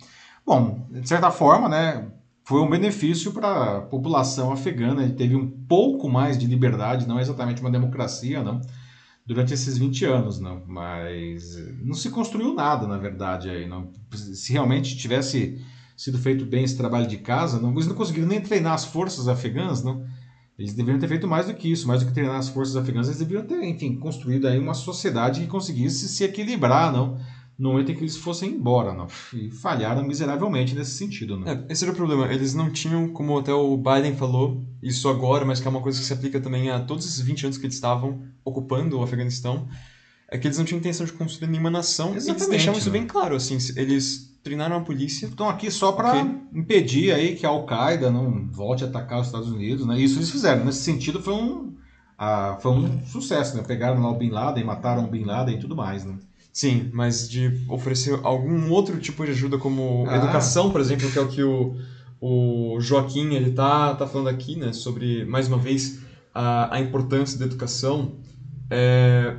Speaker 1: bom, de certa forma, né, foi um benefício para a população afegana, ele teve um pouco mais de liberdade, não exatamente uma democracia, não, durante esses 20 anos, não, mas não se construiu nada, na verdade, aí, não. Se realmente tivesse sido feito bem esse trabalho de casa, não, eles não conseguiram nem treinar as forças afegãs, não, eles deveriam ter feito mais do que isso, mais do que treinar as forças afegãs, eles deveriam ter, enfim, construído aí uma sociedade que conseguisse se equilibrar, não? No momento em que eles fossem embora, não? E falharam miseravelmente nesse sentido, não?
Speaker 2: É, esse era o problema. Eles não tinham, como até o Biden falou, isso agora, mas que é uma coisa que se aplica também a todos esses 20 anos que eles estavam ocupando o Afeganistão, é que eles não tinham intenção de construir nenhuma nação. Exatamente, e eles deixavam isso bem claro, assim, eles treinaram a polícia.
Speaker 1: Estão aqui só para okay. impedir aí que a Al-Qaeda não volte a atacar os Estados Unidos, né? Isso eles fizeram. Nesse sentido foi um, ah, foi um sucesso, né? Pegaram lá o Bin Laden, mataram o Bin Laden e tudo mais, né?
Speaker 2: Sim, mas de oferecer algum outro tipo de ajuda, como ah. educação, por exemplo, que é o que o, o Joaquim, ele tá, tá falando aqui, né, sobre, mais uma vez, a, a importância da educação. É,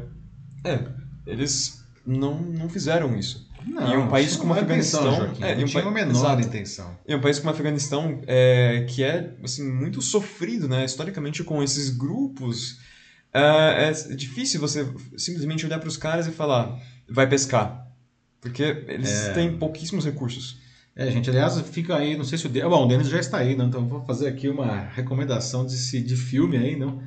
Speaker 2: é, eles não, não fizeram isso.
Speaker 1: Não,
Speaker 2: e um país como o Afeganistão.
Speaker 1: intenção,
Speaker 2: é,
Speaker 1: não
Speaker 2: um
Speaker 1: tinha
Speaker 2: pa-
Speaker 1: a menor
Speaker 2: exato.
Speaker 1: intenção.
Speaker 2: E um país como o Afeganistão, é, que é assim, muito sofrido, né, historicamente, com esses grupos. É, é difícil você simplesmente olhar para os caras e falar, vai pescar. Porque eles
Speaker 1: É.
Speaker 2: têm pouquíssimos recursos.
Speaker 1: É, gente, aliás, fica aí, não sei se o Denis... Bom, o Denis já está aí, né? Então vou fazer aqui uma recomendação de, de filme aí, não?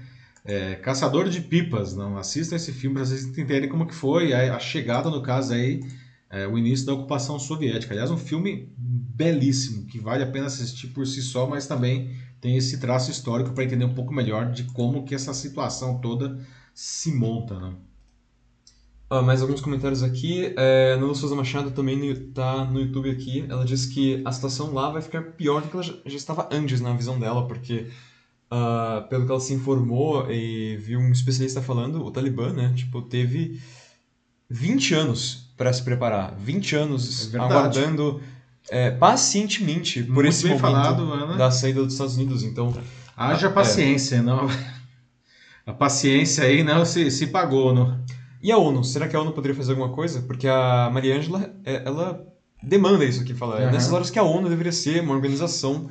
Speaker 1: É, Caçador de Pipas, não? Assistam esse filme para vocês entenderem como que foi a, a chegada, no caso aí, é, o início da ocupação soviética. Aliás, um filme belíssimo, que vale a pena assistir por si só, mas também tem esse traço histórico para entender um pouco melhor de como que essa situação toda se monta, né?
Speaker 2: Ah, mais alguns comentários aqui. É, Nanda Souza Machado também no, tá no YouTube aqui. Ela diz que a situação lá vai ficar pior do que ela já, já estava antes na visão dela, porque, ah, pelo que ela se informou e viu um especialista falando, o Talibã, né, tipo, teve 20 anos para se preparar. 20 anos
Speaker 1: É
Speaker 2: aguardando é, pacientemente por
Speaker 1: Muito
Speaker 2: esse momento
Speaker 1: falado,
Speaker 2: da saída dos Estados Unidos. Então,
Speaker 1: Haja
Speaker 2: É.
Speaker 1: paciência, não? A paciência aí não se, se pagou, não?
Speaker 2: E a ONU? Será que a ONU poderia fazer alguma coisa? Porque a Maria Ângela, é, ela demanda isso aqui, fala. É
Speaker 1: Aham.
Speaker 2: nessas horas que a ONU deveria ser uma organização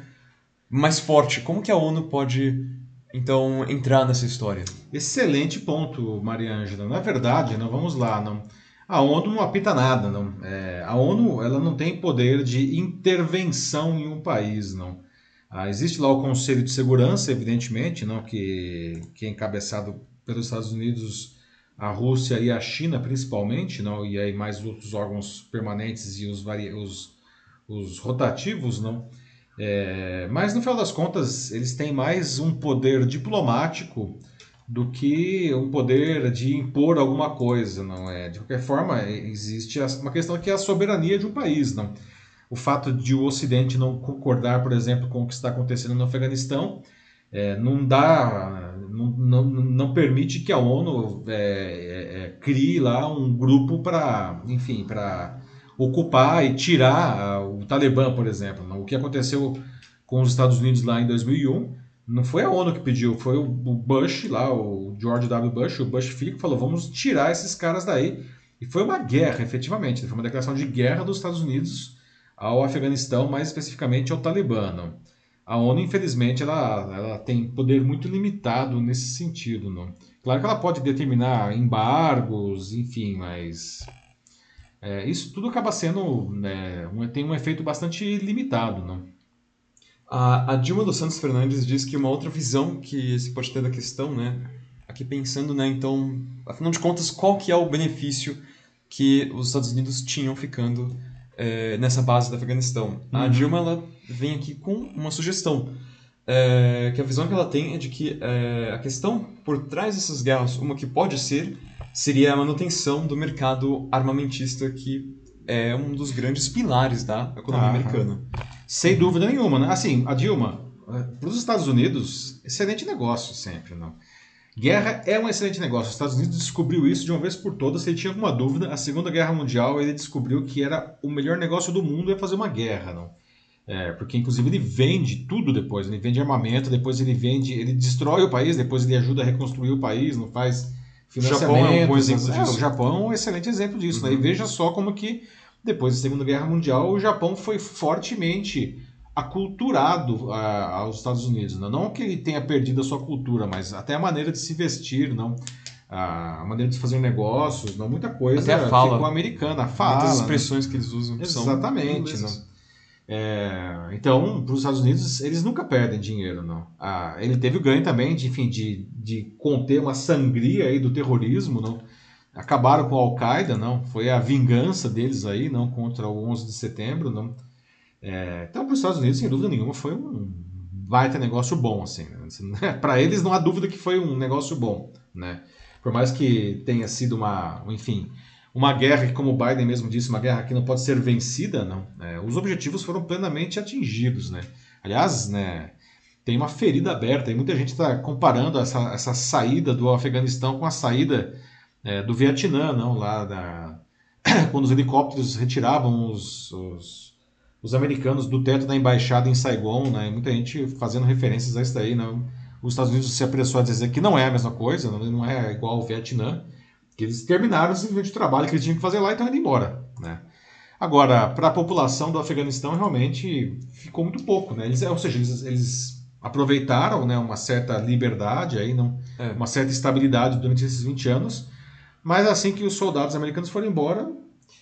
Speaker 2: mais forte. Como que a ONU pode, então, entrar nessa história?
Speaker 1: Excelente ponto, Maria Ângela. Na verdade, não vamos lá, não. A ONU não apita nada, não. É, a ONU ela não tem poder de intervenção em um país, não. Ah, existe lá o Conselho de Segurança, evidentemente, não, que, que é encabeçado pelos Estados Unidos, a Rússia e a China, principalmente, não, e aí mais outros órgãos permanentes e os, vari, os, os rotativos, não. É, mas no final das contas, eles têm mais um poder diplomático do que um poder de impor alguma coisa, não é? De qualquer forma, existe uma questão que é a soberania de um país, não? O fato de o Ocidente não concordar, por exemplo, com o que está acontecendo no Afeganistão, é, não dá, não, não, não permite que a ONU é, é, é, crie lá um grupo para, enfim, para ocupar e tirar ah, o Talibã, por exemplo. O que aconteceu com os Estados Unidos lá em 2001 não foi a ONU que pediu, foi o Bush lá, o George W. Bush, o Bush filho, que falou: vamos tirar esses caras daí. E foi uma guerra, efetivamente. Foi uma declaração de guerra dos Estados Unidos ao Afeganistão, mais especificamente ao Talibã. A ONU, infelizmente, ela, ela tem poder muito limitado nesse sentido. Não? Claro que ela pode determinar embargos, enfim, mas é, isso tudo acaba sendo. né, um- tem um efeito bastante limitado. Não?
Speaker 2: A, a Dilma dos Santos Fernandes diz que uma outra visão que se pode ter da questão, né? Aqui pensando, né, então, afinal de contas, qual que é o benefício que os Estados Unidos tinham ficando é, nessa base do Afeganistão? A
Speaker 1: Uhum.
Speaker 2: Dilma, ela vem aqui com uma sugestão, é, que a visão que ela tem é de que é, a questão por trás dessas guerras, uma que pode ser, seria a manutenção do mercado armamentista, que é um dos grandes pilares da economia
Speaker 1: Aham.
Speaker 2: americana.
Speaker 1: Sem dúvida nenhuma, né? Assim, a Dilma, para os Estados Unidos, excelente negócio sempre, não? Guerra é um excelente negócio. Os Estados Unidos descobriu isso de uma vez por todas. Se ele tinha alguma dúvida, a Segunda Guerra Mundial ele descobriu que era o melhor negócio do mundo é fazer uma guerra, não? É, porque inclusive ele vende tudo depois. Ele vende armamento, depois ele vende, ele destrói o país, depois ele ajuda a reconstruir o país, não faz financiamento.
Speaker 2: Japão é um bom exemplo disso.
Speaker 1: o Japão é um excelente exemplo disso. Né? E
Speaker 2: Uhum.
Speaker 1: veja só como que depois da Segunda Guerra Mundial, o Japão foi fortemente aculturado a- aos Estados Unidos. né? Não que ele tenha perdido a sua cultura, mas até a maneira de se vestir, não? a maneira de fazer negócios, não? muita coisa
Speaker 2: Até a fala.
Speaker 1: ficou americana. A fala,
Speaker 2: Muitas
Speaker 1: né?
Speaker 2: expressões que eles usam
Speaker 1: Exatamente, não? É, então, para os Estados Unidos, eles nunca perdem dinheiro, não. Ah, ele teve o ganho também de, enfim, de, de conter uma sangria aí do terrorismo, não. Acabaram com a Al-Qaeda, não. Foi a vingança deles aí, não, contra o 11 de setembro, não. É, então, para os Estados Unidos, sem dúvida nenhuma, foi um baita negócio bom, assim. Né? para eles, não há dúvida que foi um negócio bom, né. Por mais que tenha sido uma, enfim, uma guerra que, como o Biden mesmo disse, uma guerra que não pode ser vencida, não. É, os objetivos foram plenamente atingidos, né? Aliás, né, tem uma ferida aberta e muita gente está comparando essa, essa saída do Afeganistão com a saída é, do Vietnã, não? Lá da... quando os helicópteros retiravam os, os, os americanos do teto da embaixada em Saigon, né? Muita gente fazendo referências a isso daí, né? Os Estados Unidos se apressou a dizer que não é a mesma coisa, não é igual ao Vietnã, que eles terminaram simplesmente o trabalho que eles tinham que fazer lá e estão indo embora, né? Agora, para a população do Afeganistão, realmente ficou muito pouco, né? Eles, ou seja, eles, eles aproveitaram né, uma certa liberdade, aí, não, é. uma certa estabilidade durante esses 20 anos, mas assim que os soldados americanos foram embora,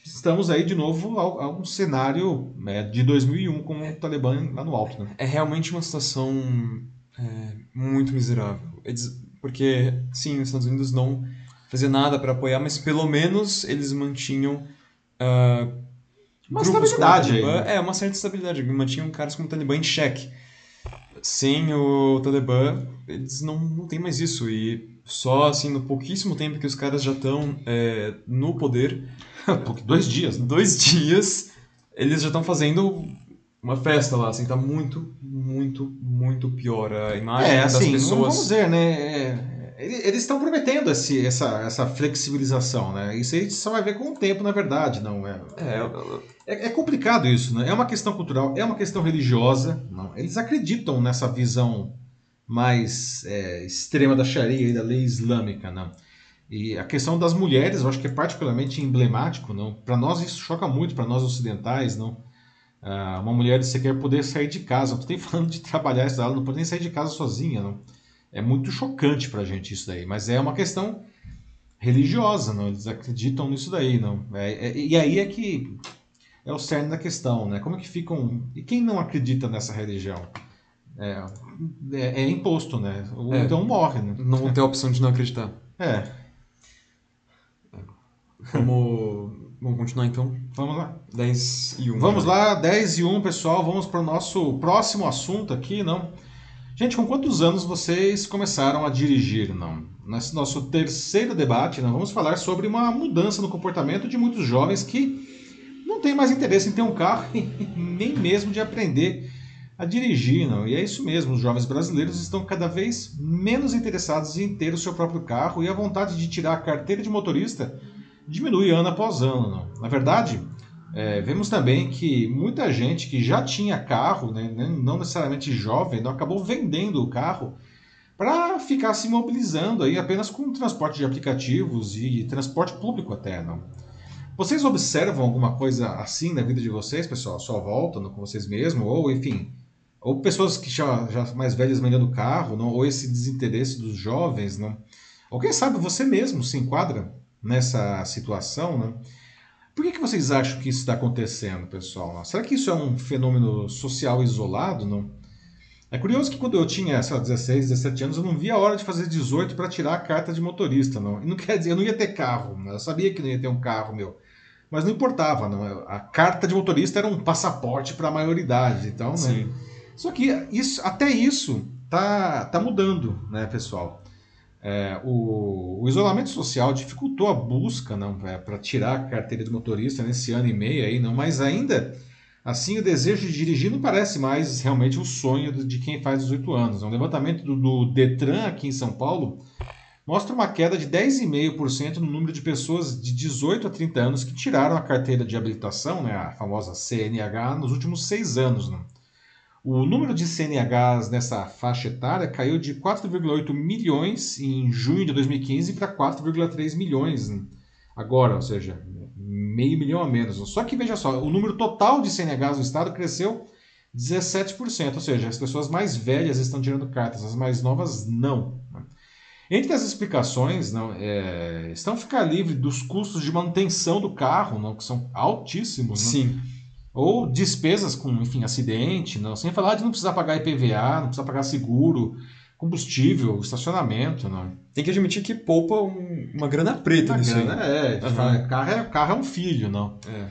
Speaker 1: estamos aí de novo a, a um cenário né, de 2001 com o Talibã lá no alto. Né?
Speaker 2: É realmente uma situação é, muito miserável. Porque, sim, os Estados Unidos não faziam nada para apoiar, mas pelo menos eles mantinham. Uh,
Speaker 1: uma estabilidade aí.
Speaker 2: Né? É, uma certa estabilidade. Mantinham caras como o Talibã em xeque. Sem o Talibã, eles não, não têm mais isso. E só assim, no pouquíssimo tempo que os caras já estão é, no poder.
Speaker 1: dois dias, né?
Speaker 2: Dois dias, eles já estão fazendo uma festa lá, assim, tá muito, muito, muito pior a imagem é, das assim, pessoas.
Speaker 1: Vamos dizer, né? É eles estão prometendo esse, essa, essa flexibilização, né? Isso aí só vai ver com o tempo, na verdade, não é? É, é, é complicado isso, né? É uma questão cultural, é uma questão religiosa. Não. Eles acreditam nessa visão mais é, extrema da Sharia e da lei islâmica, não? E a questão das mulheres, eu acho que é particularmente emblemático, não? Para nós isso choca muito, para nós ocidentais, não? Ah, uma mulher você quer poder sair de casa, não nem falando de trabalhar, ela não pode nem sair de casa sozinha, não? É muito chocante para a gente isso daí, mas é uma questão religiosa, não? Eles acreditam nisso daí, não? É, é, e aí é que é o cerne da questão, né? Como é que ficam... E quem não acredita nessa religião? É, é, é imposto, né? É. então morre, né?
Speaker 2: Não tem a opção de não acreditar.
Speaker 1: É.
Speaker 2: Vamos, vamos continuar então?
Speaker 1: Vamos lá.
Speaker 2: 10 e 1.
Speaker 1: Vamos lá, 10 e 1, pessoal. Vamos para o nosso próximo assunto aqui, não? Gente, com quantos anos vocês começaram a dirigir? Não. Nesse nosso terceiro debate, nós vamos falar sobre uma mudança no comportamento de muitos jovens que não têm mais interesse em ter um carro e nem mesmo de aprender a dirigir, não. E é isso mesmo, os jovens brasileiros estão cada vez menos interessados em ter o seu próprio carro e a vontade de tirar a carteira de motorista diminui ano após ano, não. Na verdade, é, vemos também que muita gente que já tinha carro, né, não necessariamente jovem, não acabou vendendo o carro para ficar se mobilizando aí apenas com transporte de aplicativos e transporte público até, não. Vocês observam alguma coisa assim na vida de vocês, pessoal? Só volta com vocês mesmos, ou enfim, ou pessoas que já, já mais velhas vendendo carro, não? ou esse desinteresse dos jovens, não? Ou quem sabe você mesmo se enquadra nessa situação, não? Por que, que vocês acham que isso está acontecendo, pessoal? Será que isso é um fenômeno social isolado? Não? É curioso que quando eu tinha, sei lá, 16, 17 anos, eu não via a hora de fazer 18 para tirar a carta de motorista, não. E não quer dizer, eu não ia ter carro, né? eu sabia que não ia ter um carro meu. Mas não importava, não. A carta de motorista era um passaporte para a maioridade, então, né? Sim. Só que isso, até isso tá, tá mudando, né, pessoal? É, o, o, isolamento social dificultou a busca não é, para tirar a carteira de motorista nesse ano e meio aí, não, mas ainda assim o desejo de dirigir não parece mais realmente o sonho de quem faz 18 anos. Um levantamento do, do Detran aqui em São Paulo mostra uma queda de 10,5% no número de pessoas de 18 a 30 anos que tiraram a carteira de habilitação, né, a famosa CNH, nos últimos seis anos. Não. O número de CNHs nessa faixa etária caiu de 4,8 milhões em junho de 2015 para 4,3 milhões agora, ou seja, meio milhão a menos. Só que veja só, o número total de CNHs no estado cresceu 17%, ou seja, as pessoas mais velhas estão tirando cartas, as mais novas não. Entre as explicações, não, é, estão ficar livre dos custos de manutenção do carro, não, que são altíssimos.
Speaker 2: Não? Sim
Speaker 1: ou despesas com, enfim, acidente, não, sem falar de não precisar pagar IPVA, não precisar pagar seguro, combustível, estacionamento, não.
Speaker 2: Tem que admitir que poupa um, uma grana preta uma nisso grana,
Speaker 1: É, uhum. carro é, carro é um filho, não. É.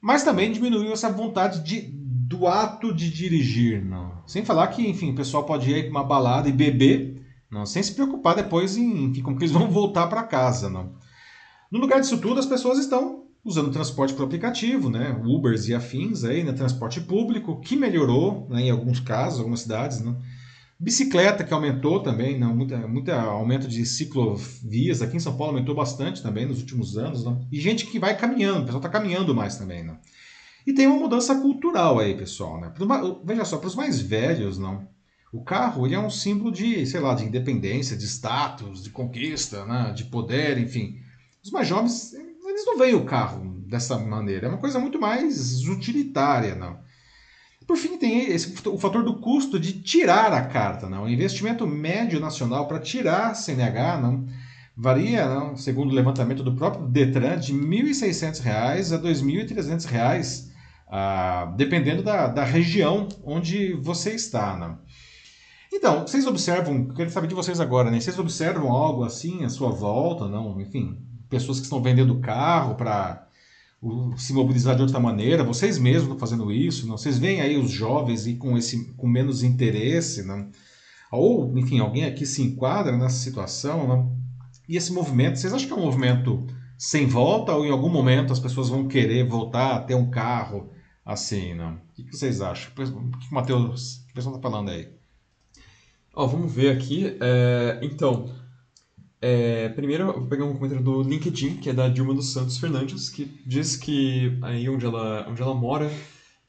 Speaker 1: Mas também diminuiu essa vontade de, do ato de dirigir, não. Sem falar que, enfim, o pessoal pode ir para uma balada e beber, não, sem se preocupar depois em, enfim, como que eles vão voltar para casa, não. No lugar disso tudo, as pessoas estão usando transporte por aplicativo, né? Ubers e afins aí, né? Transporte público, que melhorou né? em alguns casos, algumas cidades, né? Bicicleta que aumentou também, né? muito, muito aumento de ciclovias. Aqui em São Paulo aumentou bastante também nos últimos anos. Né? E gente que vai caminhando, o pessoal está caminhando mais também. Né? E tem uma mudança cultural aí, pessoal, né? Veja só, para os mais velhos, não. O carro ele é um símbolo de, sei lá, de independência, de status, de conquista, né? de poder, enfim. Os mais jovens, eles não veem o carro dessa maneira. É uma coisa muito mais utilitária, não. Por fim, tem esse, o fator do custo de tirar a carta. Não? O investimento médio nacional para tirar CNH não, varia, não, segundo o levantamento do próprio Detran, de R$ 1.600 a R$ 2.300, ah, dependendo da, da região onde você está. Não? Então, vocês observam, quero saber de vocês agora, né? Vocês observam algo assim à sua volta, não? Enfim, pessoas que estão vendendo carro para se mobilizar de outra maneira, vocês mesmos estão fazendo isso, não? Vocês veem aí os jovens e com esse com menos interesse, não? Ou, enfim, alguém aqui se enquadra nessa situação, não? E esse movimento, vocês acham que é um movimento sem volta ou em algum momento as pessoas vão querer voltar a ter um carro assim, não? O que vocês acham? O que o Matheus, o que está falando aí?
Speaker 2: Ó, vamos ver aqui. É, então, é, primeiro eu vou pegar um comentário do LinkedIn, que é da Dilma dos Santos Fernandes, que diz que aí onde ela, onde ela mora,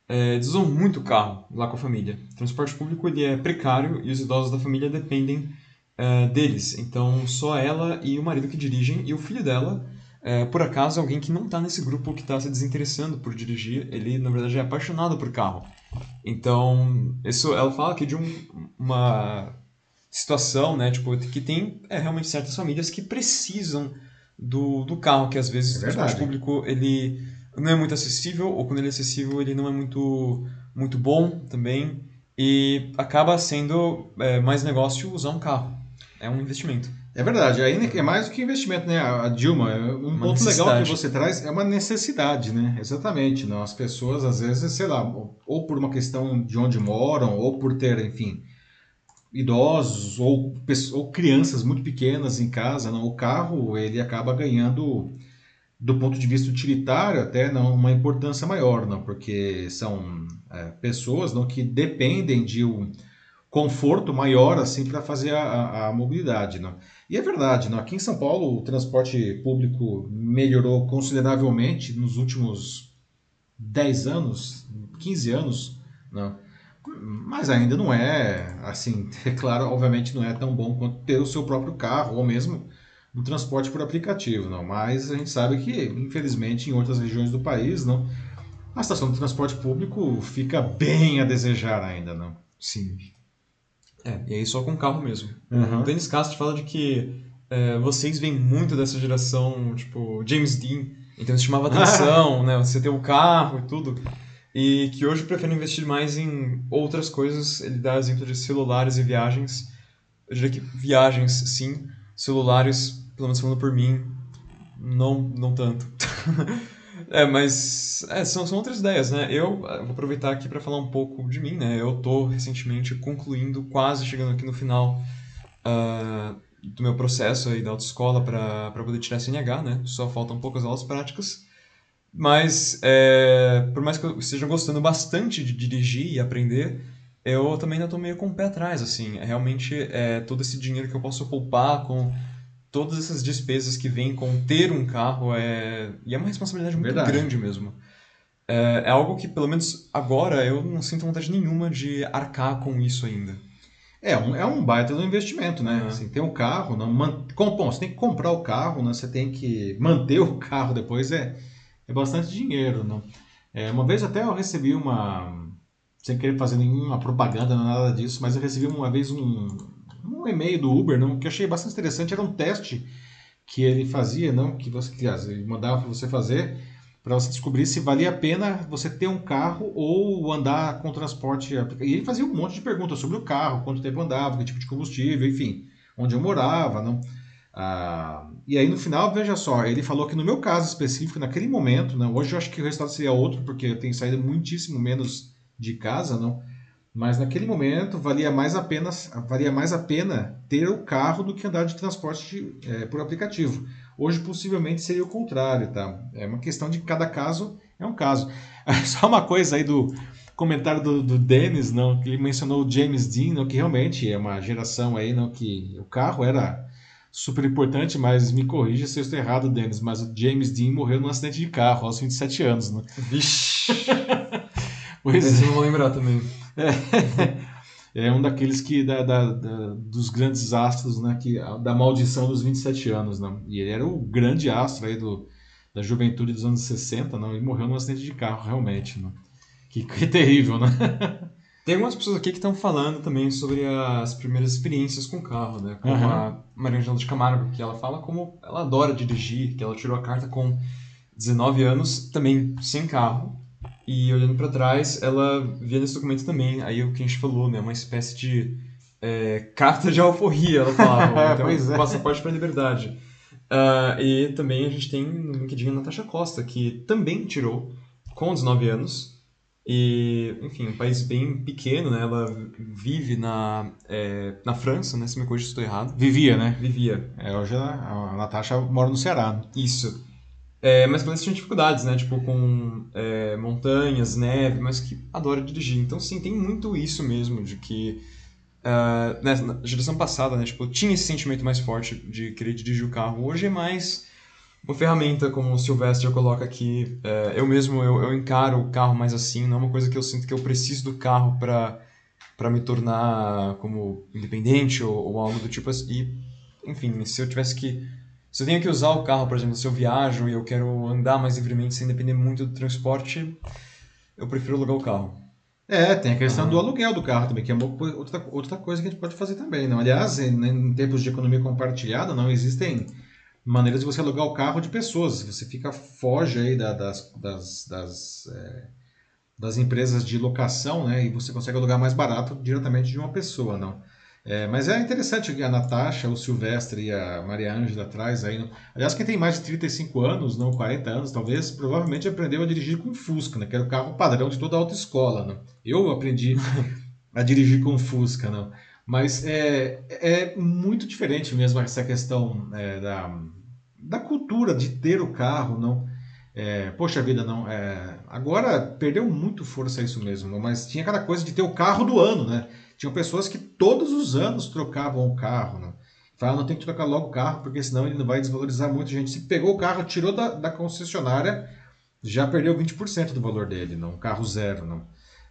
Speaker 2: é, eles usam muito carro lá com a família. O transporte público ele é precário e os idosos da família dependem é, deles. Então, só ela e o marido que dirigem, e o filho dela, é, por acaso, alguém que não está nesse grupo que está se desinteressando por dirigir, ele na verdade é apaixonado por carro. Então, isso, ela fala aqui de um, uma situação, né? Tipo, que tem é, realmente certas famílias que precisam do, do carro, que às vezes é o transporte público ele não é muito acessível, ou quando ele é acessível, ele não é muito, muito bom também, e acaba sendo é, mais negócio usar um carro. É um investimento.
Speaker 1: É verdade, ainda é mais do que investimento, né? A Dilma, um uma ponto legal que você traz é uma necessidade, né? Exatamente. Não? As pessoas, às vezes, sei lá, ou por uma questão de onde moram, ou por ter, enfim, idosos ou, ou crianças muito pequenas em casa, não? o carro ele acaba ganhando do ponto de vista utilitário até não uma importância maior, não, porque são é, pessoas não que dependem de um conforto maior assim para fazer a, a, mobilidade, não. E é verdade, não. Aqui em São Paulo o transporte público melhorou consideravelmente nos últimos 10 anos, 15 anos, não mas ainda não é assim, é claro, obviamente não é tão bom quanto ter o seu próprio carro ou mesmo o transporte por aplicativo, não. Mas a gente sabe que, infelizmente, em outras regiões do país, não, a estação de transporte público fica bem a desejar ainda, não.
Speaker 2: Sim. É, e aí só com carro mesmo. Uhum. O Denis Castro fala de que é, vocês vêm muito dessa geração, tipo, James Dean, então isso chamava atenção, né? Você ter o carro e tudo e que hoje prefere investir mais em outras coisas. Ele dá exemplo de celulares e viagens. Eu diria que viagens, sim. Celulares, pelo menos falando por mim, não, não tanto. é, mas é, são, são outras ideias, né? Eu vou aproveitar aqui para falar um pouco de mim, né? Eu tô recentemente concluindo, quase chegando aqui no final uh, do meu processo aí da autoescola para poder tirar CNH, né? Só faltam poucas aulas práticas. Mas, é, por mais que eu esteja gostando bastante de dirigir e aprender, eu também ainda estou meio com o pé atrás, assim. É realmente, é, todo esse dinheiro que eu posso poupar com todas essas despesas que vêm com ter um carro, é, e é uma responsabilidade muito Verdade. grande mesmo. É, é, algo que, pelo menos agora, eu não sinto vontade nenhuma de arcar com isso ainda.
Speaker 1: É um, é um baita do investimento, né? Uhum. Assim, tem um carro, não, man, com, bom, você tem que comprar o carro, né? você tem que manter o carro depois, é é bastante dinheiro. Não? É, uma vez até eu recebi uma, sem querer fazer nenhuma propaganda, nada disso, mas eu recebi uma vez um, um e-mail do Uber, não, que eu achei bastante interessante, era um teste que ele fazia, não, que você que ele mandava para você fazer para você descobrir se valia a pena você ter um carro ou andar com transporte. E ele fazia um monte de perguntas sobre o carro, quanto tempo andava, que tipo de combustível, enfim, onde eu morava, não. Ah, e aí no final, veja só, ele falou que no meu caso específico, naquele momento, né, hoje eu acho que o resultado seria outro, porque eu tenho saído muitíssimo menos de casa, não? Mas naquele momento valia mais a pena, valia mais a pena ter o carro do que andar de transporte é, por aplicativo. Hoje possivelmente seria o contrário, tá? É uma questão de cada caso é um caso. Só uma coisa aí do comentário do, do Dennis, não, que ele mencionou o James Dean, não, que realmente é uma geração aí, não, que o carro era super importante, mas me corrija se eu estou errado, Denis, mas o James Dean morreu num acidente de carro aos 27 anos, né?
Speaker 2: Vixe!
Speaker 1: pois
Speaker 2: Esse
Speaker 1: é.
Speaker 2: eu vou lembrar também.
Speaker 1: É, é um daqueles que da, da- da- dos grandes astros, né, que da maldição dos 27 anos, né? E ele era o grande astro aí do, da juventude dos anos 60, não, e morreu num acidente de carro, realmente, né? Que, que terrível, né?
Speaker 2: Tem algumas pessoas aqui que estão falando também sobre as primeiras experiências com carro, né? Como
Speaker 1: Aham.
Speaker 2: a Maria Angela de Camargo, que ela fala como ela adora dirigir, que ela tirou a carta com 19 anos, também sem carro. E olhando para trás, ela via nesse documento também, aí o que a gente falou, né? Uma espécie de é, carta de alforria, ela falava. então,
Speaker 1: Pois é.
Speaker 2: passaporte para liberdade. Ah, e também a gente tem no LinkedIn a Natasha Costa, que também tirou com 19 anos. E, enfim, um país bem pequeno, né? Ela vive na, é, na França, né? Se me corrija se estou errado.
Speaker 1: Vivia, né?
Speaker 2: Vivia.
Speaker 1: É, hoje a, a Natasha mora no Ceará.
Speaker 2: Isso. É, mas que tinha dificuldades, né? Tipo, com é, montanhas, neve, mas que adora dirigir. Então, sim, tem muito isso mesmo, de que... né, na geração passada, né? Tipo, tinha esse sentimento mais forte de querer dirigir o carro. Hoje é mais uma ferramenta, como o Sylvester coloca aqui. É, eu mesmo, eu, eu encaro o carro mais assim. Não é uma coisa que eu sinto que eu preciso do carro para para me tornar como independente ou, ou algo do tipo assim. E, enfim, se eu tivesse que se eu tenho que usar o carro, por exemplo, se eu viajo e eu quero andar mais livremente sem depender muito do transporte, eu prefiro alugar o carro.
Speaker 1: É, tem a questão
Speaker 2: Aham.
Speaker 1: do aluguel do carro também, que é outra, outra coisa que a gente pode fazer também. Não? Aliás, em, em tempos de economia compartilhada, não existem maneiras de você alugar o carro de pessoas. Você fica foge aí da- das, das, das, é, das empresas de locação, né? E você consegue alugar mais barato diretamente de uma pessoa, não. É, mas é interessante a Natasha, o Silvestre e a Maria Ângela atrás aí. não- Aliás, quem tem mais de 35 anos, não 40 anos, talvez, provavelmente aprendeu a dirigir com Fusca, né? Que era o carro padrão de toda a autoescola, né? Eu aprendi a dirigir com Fusca, não. Mas é, é muito diferente mesmo essa questão é, da, da cultura de ter o carro, não. É, poxa vida, não. é, agora perdeu muito força isso mesmo, não, mas tinha aquela coisa de ter o carro do ano, né? Tinham pessoas que todos os anos trocavam o carro, né? Falavam, não tem que trocar logo o carro, porque senão ele não vai desvalorizar muito. Gente, se pegou o carro, tirou da, da concessionária, já perdeu 20% do valor dele, não. Carro zero, não.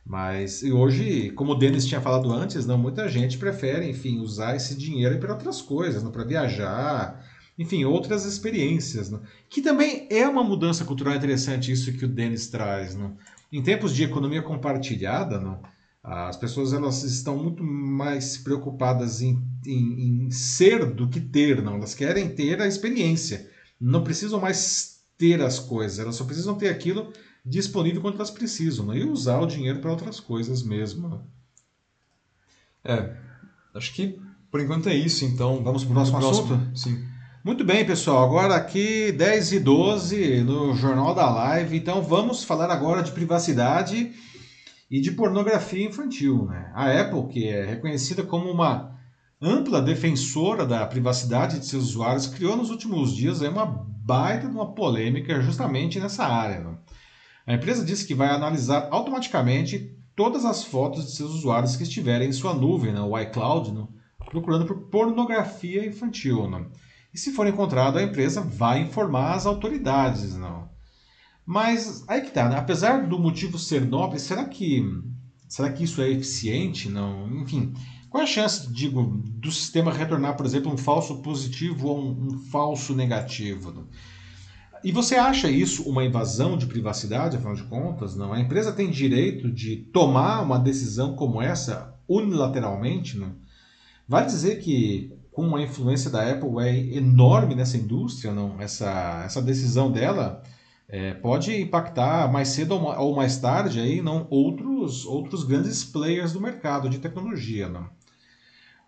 Speaker 1: Mas hoje, como o Denis tinha falado antes, não, muita gente prefere, enfim, usar esse dinheiro para outras coisas, para viajar, enfim, outras experiências, né? que também é uma mudança cultural interessante isso que o Denis traz, né? Em tempos de economia compartilhada, não, as pessoas elas estão muito mais preocupadas em, em, em ser do que ter, não? Elas querem ter a experiência, não precisam mais ter as coisas, elas só precisam ter aquilo disponível quando elas precisam, né? e usar o dinheiro para outras coisas mesmo. né?
Speaker 2: É, acho que por enquanto é isso, então.
Speaker 1: Vamos pro próximo assunto?
Speaker 2: Sim.
Speaker 1: Muito bem, pessoal. Agora aqui 10 e 12 no Jornal da Live. Então vamos falar agora de privacidade e de pornografia infantil. Né? A Apple, que é reconhecida como uma ampla defensora da privacidade de seus usuários, criou nos últimos dias uma baita de uma polêmica justamente nessa área. Né? A empresa disse que vai analisar automaticamente todas as fotos de seus usuários que estiverem em sua nuvem, né, o iCloud, né, procurando por pornografia infantil. Né? E se for encontrado, a empresa vai informar as autoridades. Não. Mas aí que tá, né? apesar do motivo ser nobre, será que, será que isso é eficiente? Não? Enfim, qual é a chance, digo, do sistema retornar, por exemplo, um falso positivo ou um, um falso negativo? Não? E você acha isso uma invasão de privacidade, afinal de contas? Não. A empresa tem direito de tomar uma decisão como essa unilateralmente? Não? Vale dizer que com a influência da Apple é enorme nessa indústria, não? Essa, essa decisão dela é, pode impactar mais cedo ou mais tarde aí, não outros outros grandes players do mercado de tecnologia, não?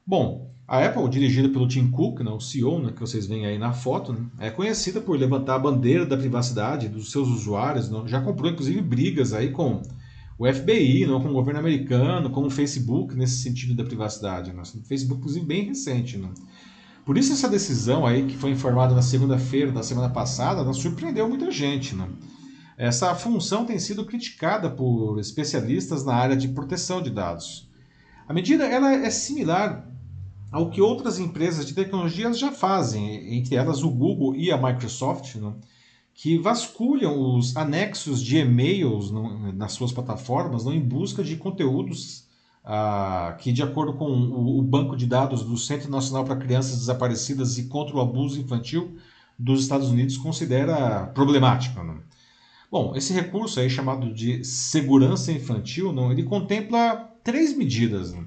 Speaker 1: Bom, a Apple, dirigida pelo Tim Cook, né, o CEO, né, que vocês veem aí na foto, né, é conhecida por levantar a bandeira da privacidade dos seus usuários. Né, já comprou, inclusive, brigas aí com o FBI, não, com o governo americano, com o Facebook, nesse sentido da privacidade. Né, o Facebook, inclusive, bem recente. Né. Por isso, essa decisão aí, que foi informada na segunda-feira da semana passada, né, surpreendeu muita gente. Né. Essa função tem sido criticada por especialistas na área de proteção de dados. A medida ela é similar ao que outras empresas de tecnologia já fazem, entre elas o Google e a Microsoft, né? Que vasculham os anexos de e-mails nas suas plataformas não, em busca de conteúdos ah, que, de acordo com o, o, banco de dados do Centro Nacional para Crianças Desaparecidas e contra o Abuso Infantil dos Estados Unidos, considera problemático. Não? Bom, esse recurso aí chamado de segurança infantil, não, ele contempla três medidas. Não?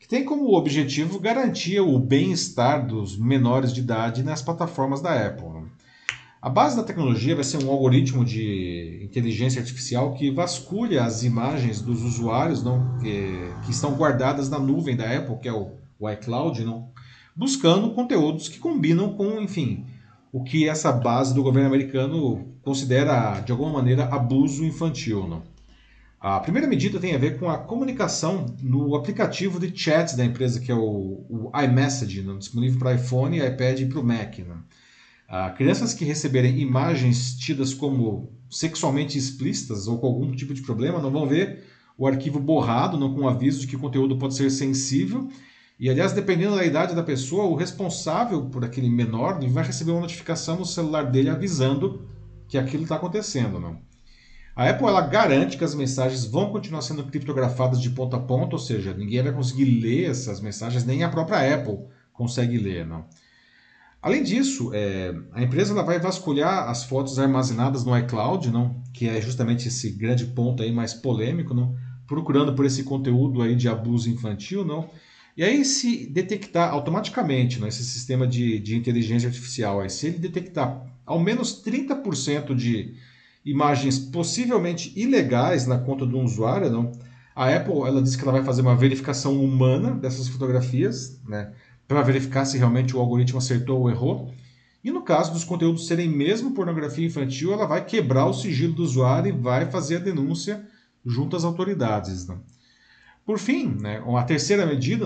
Speaker 1: que tem como objetivo garantir o bem-estar dos menores de idade nas plataformas da Apple. Né? A base da tecnologia vai ser um algoritmo de inteligência artificial que vasculha as imagens dos usuários não, que, que estão guardadas na nuvem da Apple, que é o, o iCloud, não, buscando conteúdos que combinam com, enfim, o que essa base do governo americano considera, de alguma maneira, abuso infantil. Não. A primeira medida tem a ver com a comunicação no aplicativo de chat da empresa, que é o, o iMessage, né, disponível para iPhone, iPad e para o Mac. Né? Ah, crianças que receberem imagens tidas como sexualmente explícitas ou com algum tipo de problema não vão ver o arquivo borrado, não com aviso de que o conteúdo pode ser sensível. E, aliás, dependendo da idade da pessoa, o responsável por aquele menor vai receber uma notificação no celular dele avisando que aquilo está acontecendo. Não? A Apple ela garante que as mensagens vão continuar sendo criptografadas de ponta a ponta, ou seja, ninguém vai conseguir ler essas mensagens, nem a própria Apple consegue ler. Não. Além disso, é, a empresa ela vai vasculhar as fotos armazenadas no iCloud, não, que é justamente esse grande ponto aí mais polêmico, não, procurando por esse conteúdo aí de abuso infantil, não. E aí, se detectar automaticamente esse sistema de, de inteligência artificial, aí, se ele detectar ao menos 30% de imagens possivelmente ilegais na conta do usuário, não? A Apple ela disse que ela vai fazer uma verificação humana dessas fotografias, né, para verificar se realmente o algoritmo acertou ou errou. E no caso dos conteúdos serem mesmo pornografia infantil, ela vai quebrar o sigilo do usuário e vai fazer a denúncia junto às autoridades. Não? Por fim, né, a terceira medida,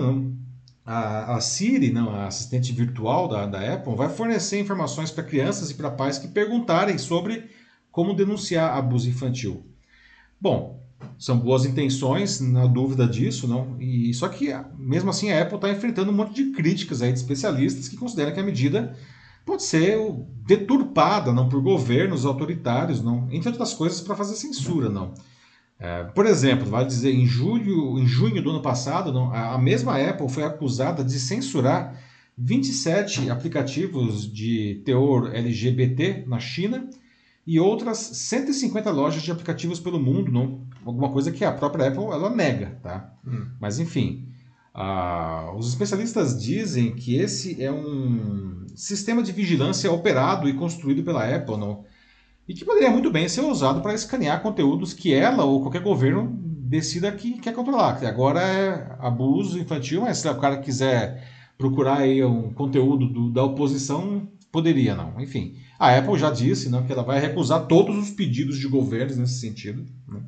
Speaker 1: a, a Siri, a assistente virtual da, da Apple, vai fornecer informações para crianças e para pais que perguntarem sobre como denunciar abuso infantil? Bom, são boas intenções, na dúvida disso, não? E só que mesmo assim a Apple está enfrentando um monte de críticas aí de especialistas que consideram que a medida pode ser deturpada, não por governos autoritários, não, entre outras coisas para fazer censura, não. É, por exemplo, vai dizer em julho, em junho do ano passado, não, a mesma Apple foi acusada de censurar 27 aplicativos de teor LGBT na China e outras 150 lojas de aplicativos pelo mundo, não, alguma coisa que a própria Apple ela nega, tá? Hum. Mas enfim, os especialistas dizem que esse é um sistema de vigilância operado e construído pela Apple, não, e que poderia muito bem ser usado para escanear conteúdos que ela ou qualquer governo decida que quer controlar. Agora é abuso infantil, mas se o cara quiser procurar aí um conteúdo do, da oposição, poderia não. Enfim. A Apple já disse né, que ela vai recusar todos os pedidos de governos nesse sentido. Né.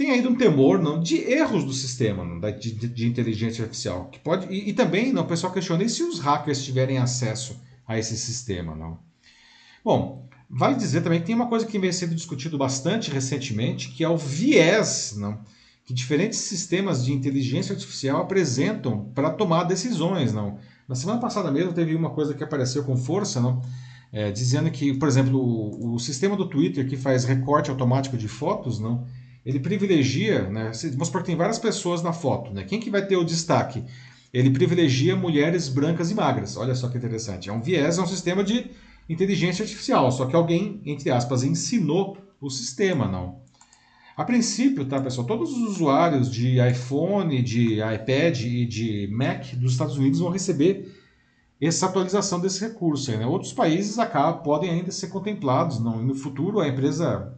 Speaker 1: Tem ainda um temor não, de erros do sistema não, de, de, de, inteligência artificial. Que pode, e, e, também não, o pessoal questiona e se os hackers tiverem acesso a esse sistema. Não? Bom, vale dizer também que tem uma coisa que vem sendo discutido bastante recentemente, que é o viés não, que diferentes sistemas de inteligência artificial apresentam para tomar decisões. Não? Na semana passada mesmo teve uma coisa que apareceu com força, não? é, dizendo que, por exemplo, o, o, sistema do Twitter que faz recorte automático de fotos, não, ele privilegia, né, vamos supor que tem várias pessoas na foto, né, quem que vai ter o destaque? Ele privilegia mulheres brancas e magras. Olha só que interessante. É um viés, é um sistema de inteligência artificial, só que alguém, entre aspas, ensinou o sistema, não. A princípio, tá, pessoal, todos os usuários de iPhone, de iPad e de Mac dos Estados Unidos vão receber essa atualização desse recurso. Aí, né? Outros países acabam, podem ainda ser contemplados. Não? no futuro, a empresa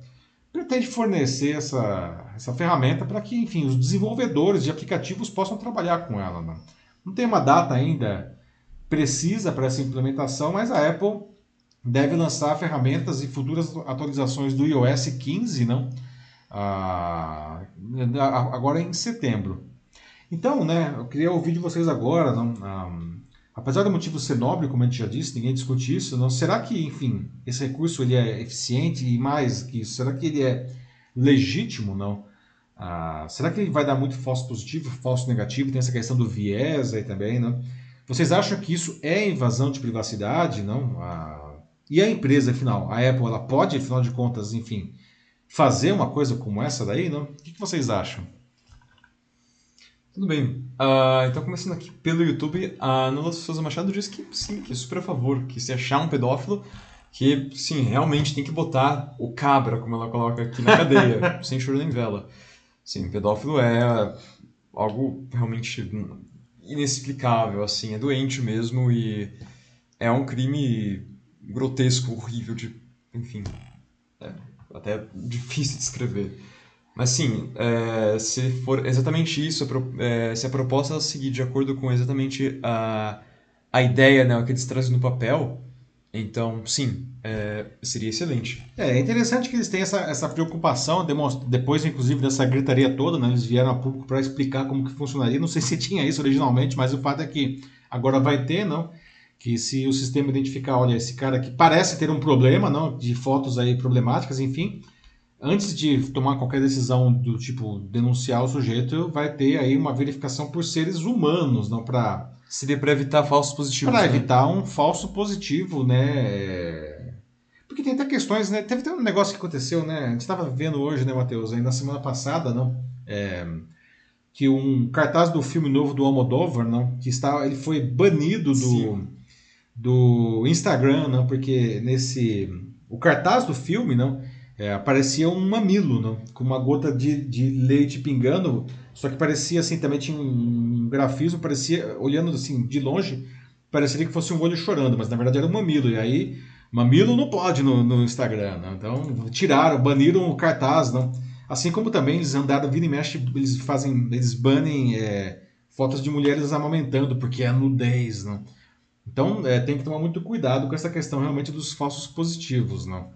Speaker 1: pretende fornecer essa, essa ferramenta para que, enfim, os desenvolvedores de aplicativos possam trabalhar com ela. Não, não tem uma data ainda precisa para essa implementação, mas a Apple deve lançar ferramentas e futuras atualizações do iOS 15, não? Ah, agora em setembro. Então, né, eu queria ouvir de vocês agora, não, ah, Apesar do motivo ser nobre, como a gente já disse, ninguém discute isso, não, será que, enfim, esse recurso ele é eficiente e mais que isso, será que ele é legítimo, não? Ah, será que ele vai dar muito falso positivo, falso negativo? Tem essa questão do viés aí também, não? Vocês acham que isso é invasão de privacidade? Não? A... E a empresa, afinal, a Apple, ela pode, afinal de contas, enfim, fazer uma coisa como essa daí? Não? O que vocês acham?
Speaker 2: Tudo bem. Uh, então, começando aqui pelo YouTube, a Nula Souza Machado diz que sim, que é super a favor, que se achar um pedófilo, que sim, realmente tem que botar o cabra, como ela coloca aqui na cadeia, sem choro nem vela. Sim, pedófilo é algo realmente inexplicável, assim, é doente mesmo e é um crime grotesco, horrível de, enfim, é até difícil de escrever. Mas sim, é, se for exatamente isso, é, se a proposta seguir de acordo com exatamente a, a ideia né, que eles trazem no papel, então sim, é, seria excelente.
Speaker 1: É, é interessante que eles têm essa, essa preocupação, depois inclusive dessa gritaria toda, né, eles vieram a público para explicar como que funcionaria. Não sei se tinha isso originalmente, mas o fato é que agora vai ter, não? Que se o sistema identificar, olha, esse cara aqui parece ter um problema, não, de fotos aí problemáticas, enfim, antes de tomar qualquer decisão do tipo denunciar o sujeito, vai ter aí uma verificação por seres humanos, não para
Speaker 2: seria para evitar falsos positivos.
Speaker 1: Para né? evitar um falso positivo, né? Porque tem até questões, né? Teve até um negócio que aconteceu, né? A gente estava vendo hoje, né, Matheus, aí na semana passada, não? É, que um cartaz do filme novo do Almodóvar, não? Que está, ele foi banido do, do Instagram, não? Porque nesse o cartaz do filme, não? É, aparecia um mamilo, não? com uma gota de, de leite pingando, só que parecia assim, também tinha um grafismo, parecia, olhando assim de longe, pareceria que fosse um olho chorando, mas na verdade era um mamilo. E aí, mamilo não pode no, no Instagram, não? então tiraram, baniram o cartaz, não? Assim como também eles andaram, vira e mexe, eles fazem, eles banem é, fotos de mulheres amamentando, porque é nudez, não? Então é, tem que tomar muito cuidado com essa questão realmente dos falsos positivos, não?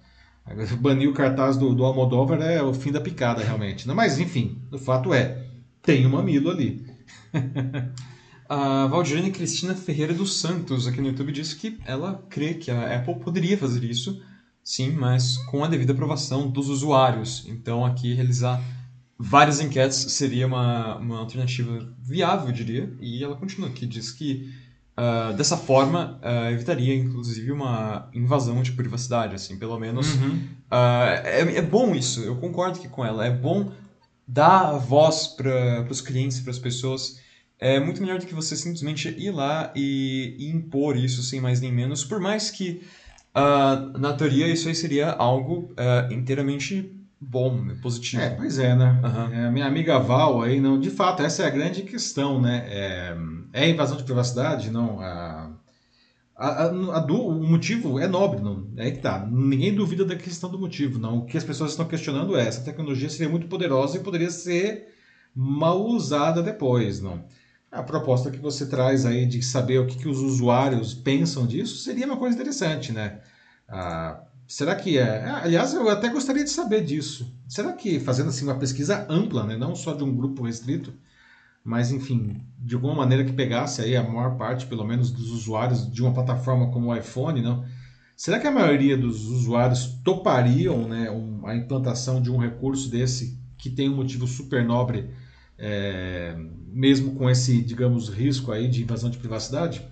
Speaker 1: Banir o cartaz do, do Almodóvar é o fim da picada, realmente. Mas, enfim, o fato é, tem um mamilo ali.
Speaker 2: a Valdirene Cristina Ferreira dos Santos, aqui no YouTube, disse que ela crê que a Apple poderia fazer isso, sim, mas com a devida aprovação dos usuários. Então, aqui, realizar várias enquetes seria uma, uma alternativa viável, eu diria. E ela continua aqui, diz que Uh, dessa forma, uh, evitaria, inclusive, uma invasão de privacidade, assim, pelo menos. Uhum. Uh, é, é bom isso, eu concordo que com ela. É bom dar voz para os clientes, para as pessoas. É muito melhor do que você simplesmente ir lá e, e impor isso sem mais nem menos, por mais que, na teoria, isso aí seria algo inteiramente bom, né, positivo.
Speaker 1: É, pois é, né? Uhum. É, minha amiga Val aí, não, de fato, essa é a grande questão, né? É, é invasão de privacidade? Não. A, a, a, do, o motivo é nobre, não. É que tá. Ninguém duvida da questão do motivo, não. O que as pessoas estão questionando é essa tecnologia seria muito poderosa e poderia ser mal usada depois, não. A proposta que você traz aí de saber o que, que os usuários pensam disso seria uma coisa interessante, né? Ah, Será que é? é? Aliás, eu até gostaria de saber disso. Será que fazendo assim uma pesquisa ampla, né, não só de um grupo restrito, mas enfim, de alguma maneira que pegasse aí a maior parte, pelo menos, dos usuários de uma plataforma como o iPhone, não? Será que a maioria dos usuários topariam, né, a implantação de um recurso desse que tem um motivo super nobre, é, mesmo com esse, digamos, risco aí de invasão de privacidade?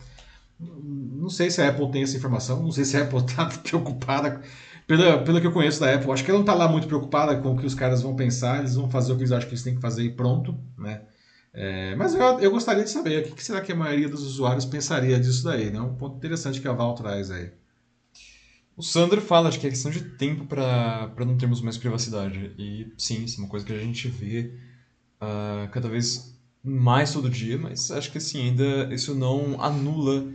Speaker 1: Não sei se a Apple tem essa informação, não sei se a Apple está preocupada. Pelo, pelo que eu conheço da Apple, acho que ela não está lá muito preocupada com o que os caras vão pensar, eles vão fazer o que eles acham que eles têm que fazer e pronto, né? É, mas eu, eu gostaria de saber o que, que, será que a maioria dos usuários pensaria disso daí, né? Um ponto interessante que a Val traz aí.
Speaker 2: O Sandro fala de que é questão de tempo para não termos mais privacidade. E sim, isso é uma coisa que a gente vê uh, cada vez mais todo dia, mas acho que assim, ainda isso não anula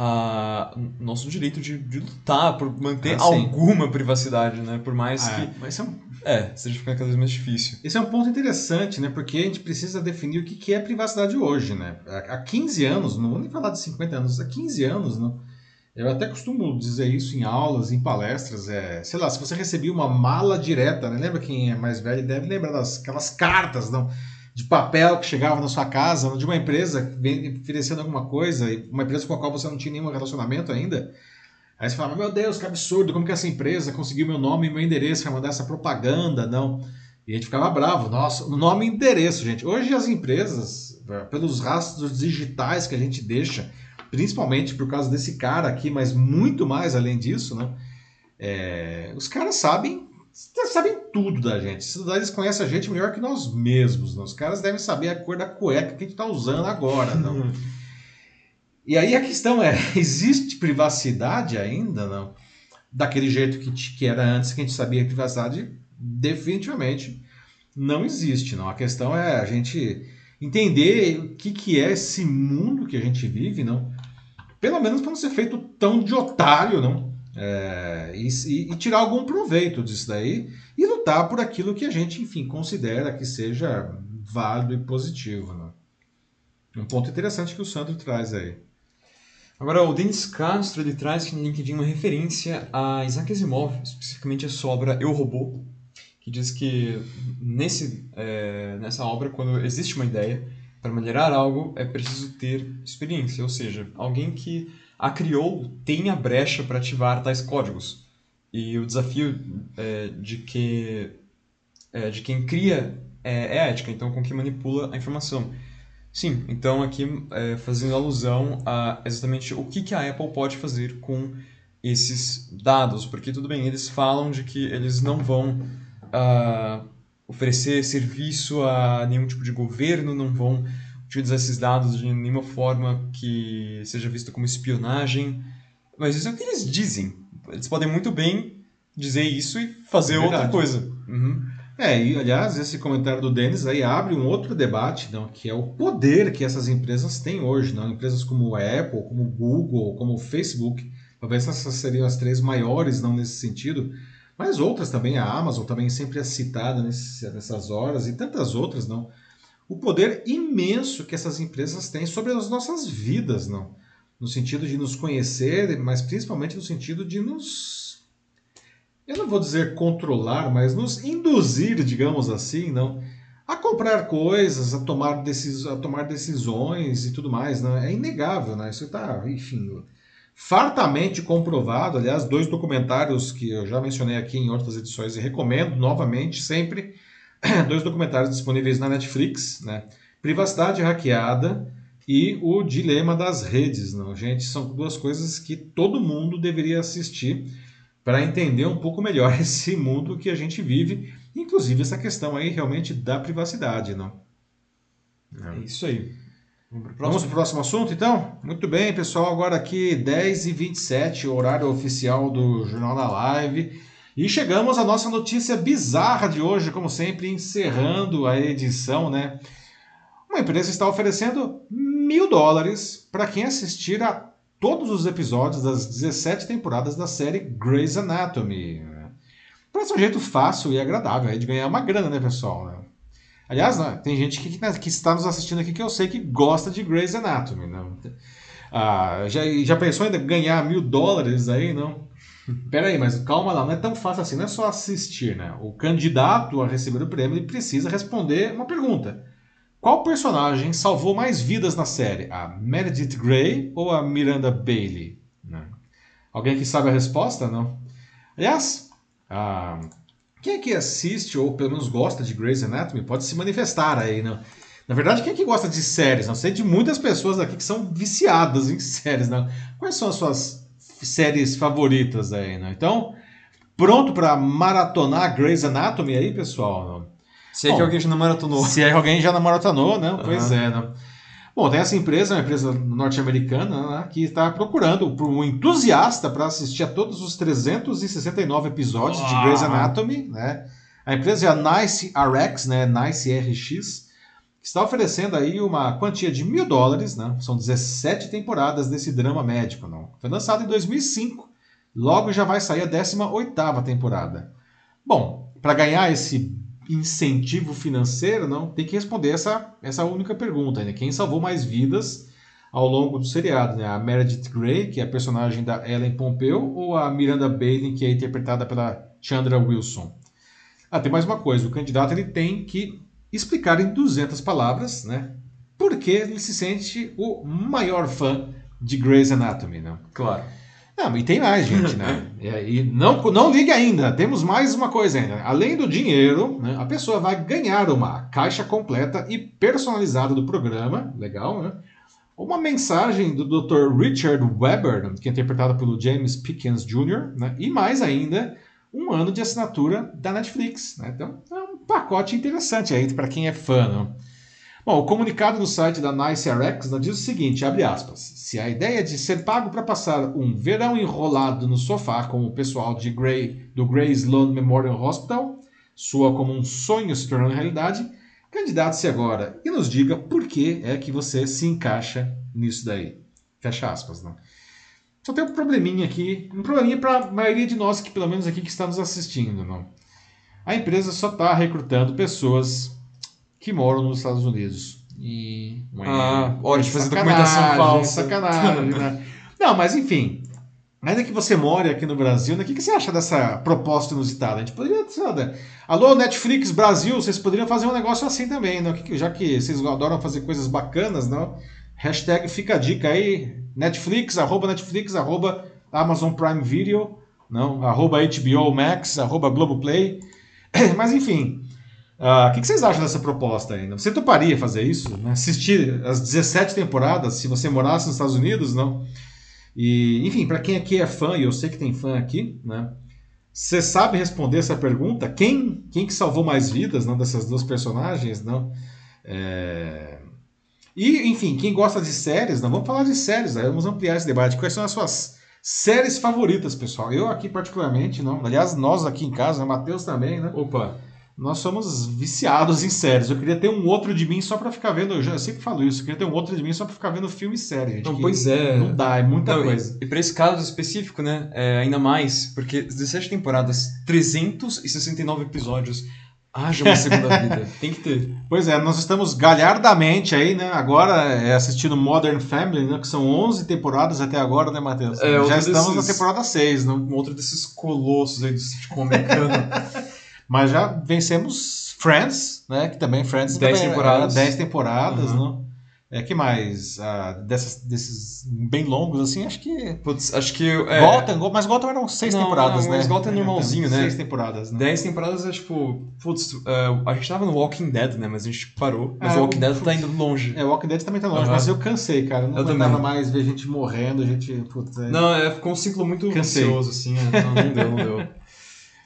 Speaker 2: a nosso direito de, de lutar por manter ah, alguma privacidade, né? Por mais ah, que
Speaker 1: mas é, um...
Speaker 2: é, seja ficando cada vez mais difícil.
Speaker 1: Esse é um ponto interessante, né? Porque a gente precisa definir o que é privacidade hoje, né? Há 15 anos, não vou nem falar de 50 anos, há 15 anos, né? Eu até costumo dizer isso em aulas, em palestras. É, sei lá, se você recebia uma mala direta, né? Lembra quem é mais velho deve lembrar das aquelas cartas, não? De papel que chegava na sua casa, de uma empresa oferecendo alguma coisa, uma empresa com a qual você não tinha nenhum relacionamento ainda. Aí você falava, meu Deus, que absurdo, como que essa empresa conseguiu meu nome e meu endereço para mandar essa propaganda, não. E a gente ficava bravo, nossa, nome e endereço, gente. Hoje as empresas, pelos rastros digitais que a gente deixa, principalmente por causa desse cara aqui, mas muito mais além disso, né? É, os caras sabem sabem tudo da gente. Eles conhecem a gente melhor que nós mesmos. Né? Os caras devem saber a cor da cueca que a gente está usando agora. Não? e aí a questão é: existe privacidade ainda? Não? Daquele jeito que, que era antes, que a gente sabia que privacidade definitivamente não existe. Não? A questão é a gente entender o que, que é esse mundo que a gente vive, não? Pelo menos para não ser feito tão de otário, não? É, e, e, tirar algum proveito disso daí e lutar por aquilo que a gente, enfim, considera que seja válido e positivo. Né? Um ponto interessante que o Sandro traz aí.
Speaker 2: Agora, o Denis Castro ele traz aqui no LinkedIn uma referência a Isaac Asimov, especificamente a sua obra Eu Robô, que diz que nesse, é, nessa obra, quando existe uma ideia, para melhorar algo é preciso ter experiência, ou seja, alguém que a criou tem a brecha para ativar tais códigos. E o desafio é, de que é, de quem cria é, é ética, então com quem manipula a informação. Sim, então aqui é, fazendo alusão a exatamente o que, que a Apple pode fazer com esses dados, porque tudo bem, eles falam de que eles não vão uh, oferecer serviço a nenhum tipo de governo, não vão utilizar esses dados de nenhuma forma que seja visto como espionagem. Mas isso é o que eles dizem. Eles podem muito bem dizer isso e fazer é outra coisa.
Speaker 1: Uhum. É, e aliás, esse comentário do Denis aí abre um outro debate, não, que é o poder que essas empresas têm hoje. Não? Empresas como a Apple, como o Google, como o Facebook, talvez essas seriam as três maiores não nesse sentido, mas outras também, a Amazon também sempre é citada nesse, nessas horas e tantas outras, não. O poder imenso que essas empresas têm sobre as nossas vidas, não. No sentido de nos conhecer, mas principalmente no sentido de nos. Eu não vou dizer controlar, mas nos induzir, digamos assim, não. A comprar coisas, a tomar, decis, a tomar decisões e tudo mais, não. É inegável, né? Isso está, enfim fartamente comprovado. Aliás, dois documentários que eu já mencionei aqui em outras edições e recomendo novamente sempre. Dois documentários disponíveis na Netflix, né? Privacidade hackeada e o dilema das redes, não? Gente, são duas coisas que todo mundo deveria assistir para entender um pouco melhor esse mundo que a gente vive, inclusive essa questão aí realmente da privacidade, não?
Speaker 2: É isso aí.
Speaker 1: Vamos para o próximo assunto, então? Muito bem, pessoal. Agora aqui, 10h27, horário oficial do Jornal da Live. E chegamos à nossa notícia bizarra de hoje, como sempre, encerrando a edição, né? Uma empresa está oferecendo mil dólares para quem assistir a todos os episódios das 17 temporadas da série Grey's Anatomy. Parece um jeito fácil e agradável de ganhar uma grana, né, pessoal? Né? Aliás, né, tem gente que, que, está nos assistindo aqui que eu sei que gosta de Grey's Anatomy. Né? Ah, já, já pensou em ganhar mil dólares aí? Não. Pera aí, mas calma lá, não é tão fácil assim, não é só assistir, né? O candidato a receber o prêmio precisa responder uma pergunta. Qual personagem salvou mais vidas na série? A Meredith Grey ou a Miranda Bailey? Né? Alguém que sabe a resposta? Não? Aliás, ah, quem é que assiste ou pelo menos gosta de Grey's Anatomy pode se manifestar aí, né? Na verdade, quem é que gosta de séries? Não sei de muitas pessoas aqui que são viciadas em séries, né? Quais são as suas séries favoritas aí, né? Então, pronto para maratonar Grey's Anatomy aí, pessoal?
Speaker 2: Se é Bom, que alguém já não maratonou.
Speaker 1: Se é que alguém já não maratonou, né? Pois uhum. é, né? Bom, tem essa empresa, uma empresa norte-americana, né, que está procurando por um entusiasta para assistir a todos os 369 episódios de Grey's Anatomy. Né? A empresa é a Nice RX, né, Nice RX, que está oferecendo aí uma quantia de mil dólares. Né? São 17 temporadas desse drama médico. Não? Foi lançado em 2005. Logo já vai sair a 18ª temporada. Bom, para ganhar esse incentivo financeiro, não, tem que responder essa, essa única pergunta, né? Quem salvou mais vidas ao longo do seriado, né? A Meredith Grey, que é a personagem da Ellen Pompeo, ou a Miranda Bailey, que é interpretada pela Chandra Wilson? Ah, tem mais uma coisa, o candidato ele tem que explicar em 200 palavras, né? Por que ele se sente o maior fã de Grey's Anatomy, né?
Speaker 2: Claro.
Speaker 1: Não, e tem mais, gente, né? E, não, não ligue ainda, temos mais uma coisa ainda. Além do dinheiro, né, a pessoa vai ganhar uma caixa completa e personalizada do programa, legal, né? uma mensagem do Dr. Richard Webber, que é interpretado pelo James Pickens Jr., né? e mais ainda, um ano de assinatura da Netflix. Né? Então, é um pacote interessante aí para quem é fã. Né? Bom, o comunicado no site da NiceRx né, diz o seguinte, abre aspas, se a ideia de ser pago para passar um verão enrolado no sofá como o pessoal de Grey, do Grey Sloan Memorial Hospital soa como um sonho se tornando realidade, candidate-se agora e nos diga por que é que você se encaixa nisso daí. Fecha aspas, não? Só tem um probleminha aqui, um probleminha para a maioria de nós que pelo menos aqui que está nos assistindo, não? A empresa só está recrutando pessoas que moram nos Estados Unidos. E.
Speaker 2: Ah, hora de fazer documentação falsa.
Speaker 1: Sacanagem, né? Não, mas enfim. Ainda que você more aqui no Brasil, né, o que, que você acha dessa proposta inusitada? A gente poderia. Sabe, Alô, Netflix Brasil, vocês poderiam fazer um negócio assim também, né? já que vocês adoram fazer coisas bacanas, não? Hashtag fica a dica aí. Netflix, arroba Netflix, arroba Amazon Prime Video, não? arroba HBO Max, arroba Globoplay. Mas enfim, Uh, o que, que, vocês acham dessa proposta ainda? Você toparia fazer isso? Né? Assistir as 17 temporadas se você morasse nos Estados Unidos, não? E, enfim, para quem aqui é fã, e eu sei que tem fã aqui, né? Você sabe responder essa pergunta? Quem, quem que salvou mais vidas não, dessas duas personagens? Não? É... E, enfim, quem gosta de séries, não? vamos falar de séries, aí vamos ampliar esse debate. Quais são as suas séries favoritas, pessoal? Eu aqui particularmente, não. Aliás, nós aqui em casa, o Matheus também, né?
Speaker 2: Opa!
Speaker 1: nós somos viciados em séries. Eu queria ter um outro de mim só para ficar vendo. Eu, já, eu sempre falo isso. Eu queria ter um outro de mim só para ficar vendo filme e série. Gente,
Speaker 2: não, pois é.
Speaker 1: Não dá, é muita
Speaker 2: não,
Speaker 1: coisa.
Speaker 2: E, e para esse caso específico, né? É, ainda mais, porque 17 temporadas, 369 episódios. Haja uma segunda vida. Tem que ter.
Speaker 1: Pois é, nós estamos galhardamente aí, né? Agora é, assistindo Modern Family, né? Que são 11 temporadas até agora, né, Matheus?
Speaker 2: É,
Speaker 1: Já estamos desses, na temporada 6, né?
Speaker 2: Outro desses colossos aí do sitcom americano.
Speaker 1: Mas já vencemos Friends, né? Que também Friends
Speaker 2: 10 temporadas.
Speaker 1: 10 temporadas, uhum. né? É, que mais? Ah, dessas, desses bem longos, assim, acho que.
Speaker 2: Putz, acho que. É...
Speaker 1: Gotham, mas Gotham eram seis
Speaker 2: não,
Speaker 1: temporadas,
Speaker 2: não,
Speaker 1: né?
Speaker 2: Mas Gotham é normalzinho, né?
Speaker 1: Seis temporadas, né?
Speaker 2: Dez temporadas é tipo. Putz, uh, a gente tava no Walking Dead, né? Mas a gente parou. Mas o Walking Dead tá indo longe.
Speaker 1: É, o Walking Dead também tá longe, uhum. mas eu cansei, cara. Não
Speaker 2: eu
Speaker 1: aguentava mais ver gente morrendo, gente. Putz,
Speaker 2: é... Não, é, ficou um ciclo muito cansei. ansioso, assim. É, não, não deu, não deu.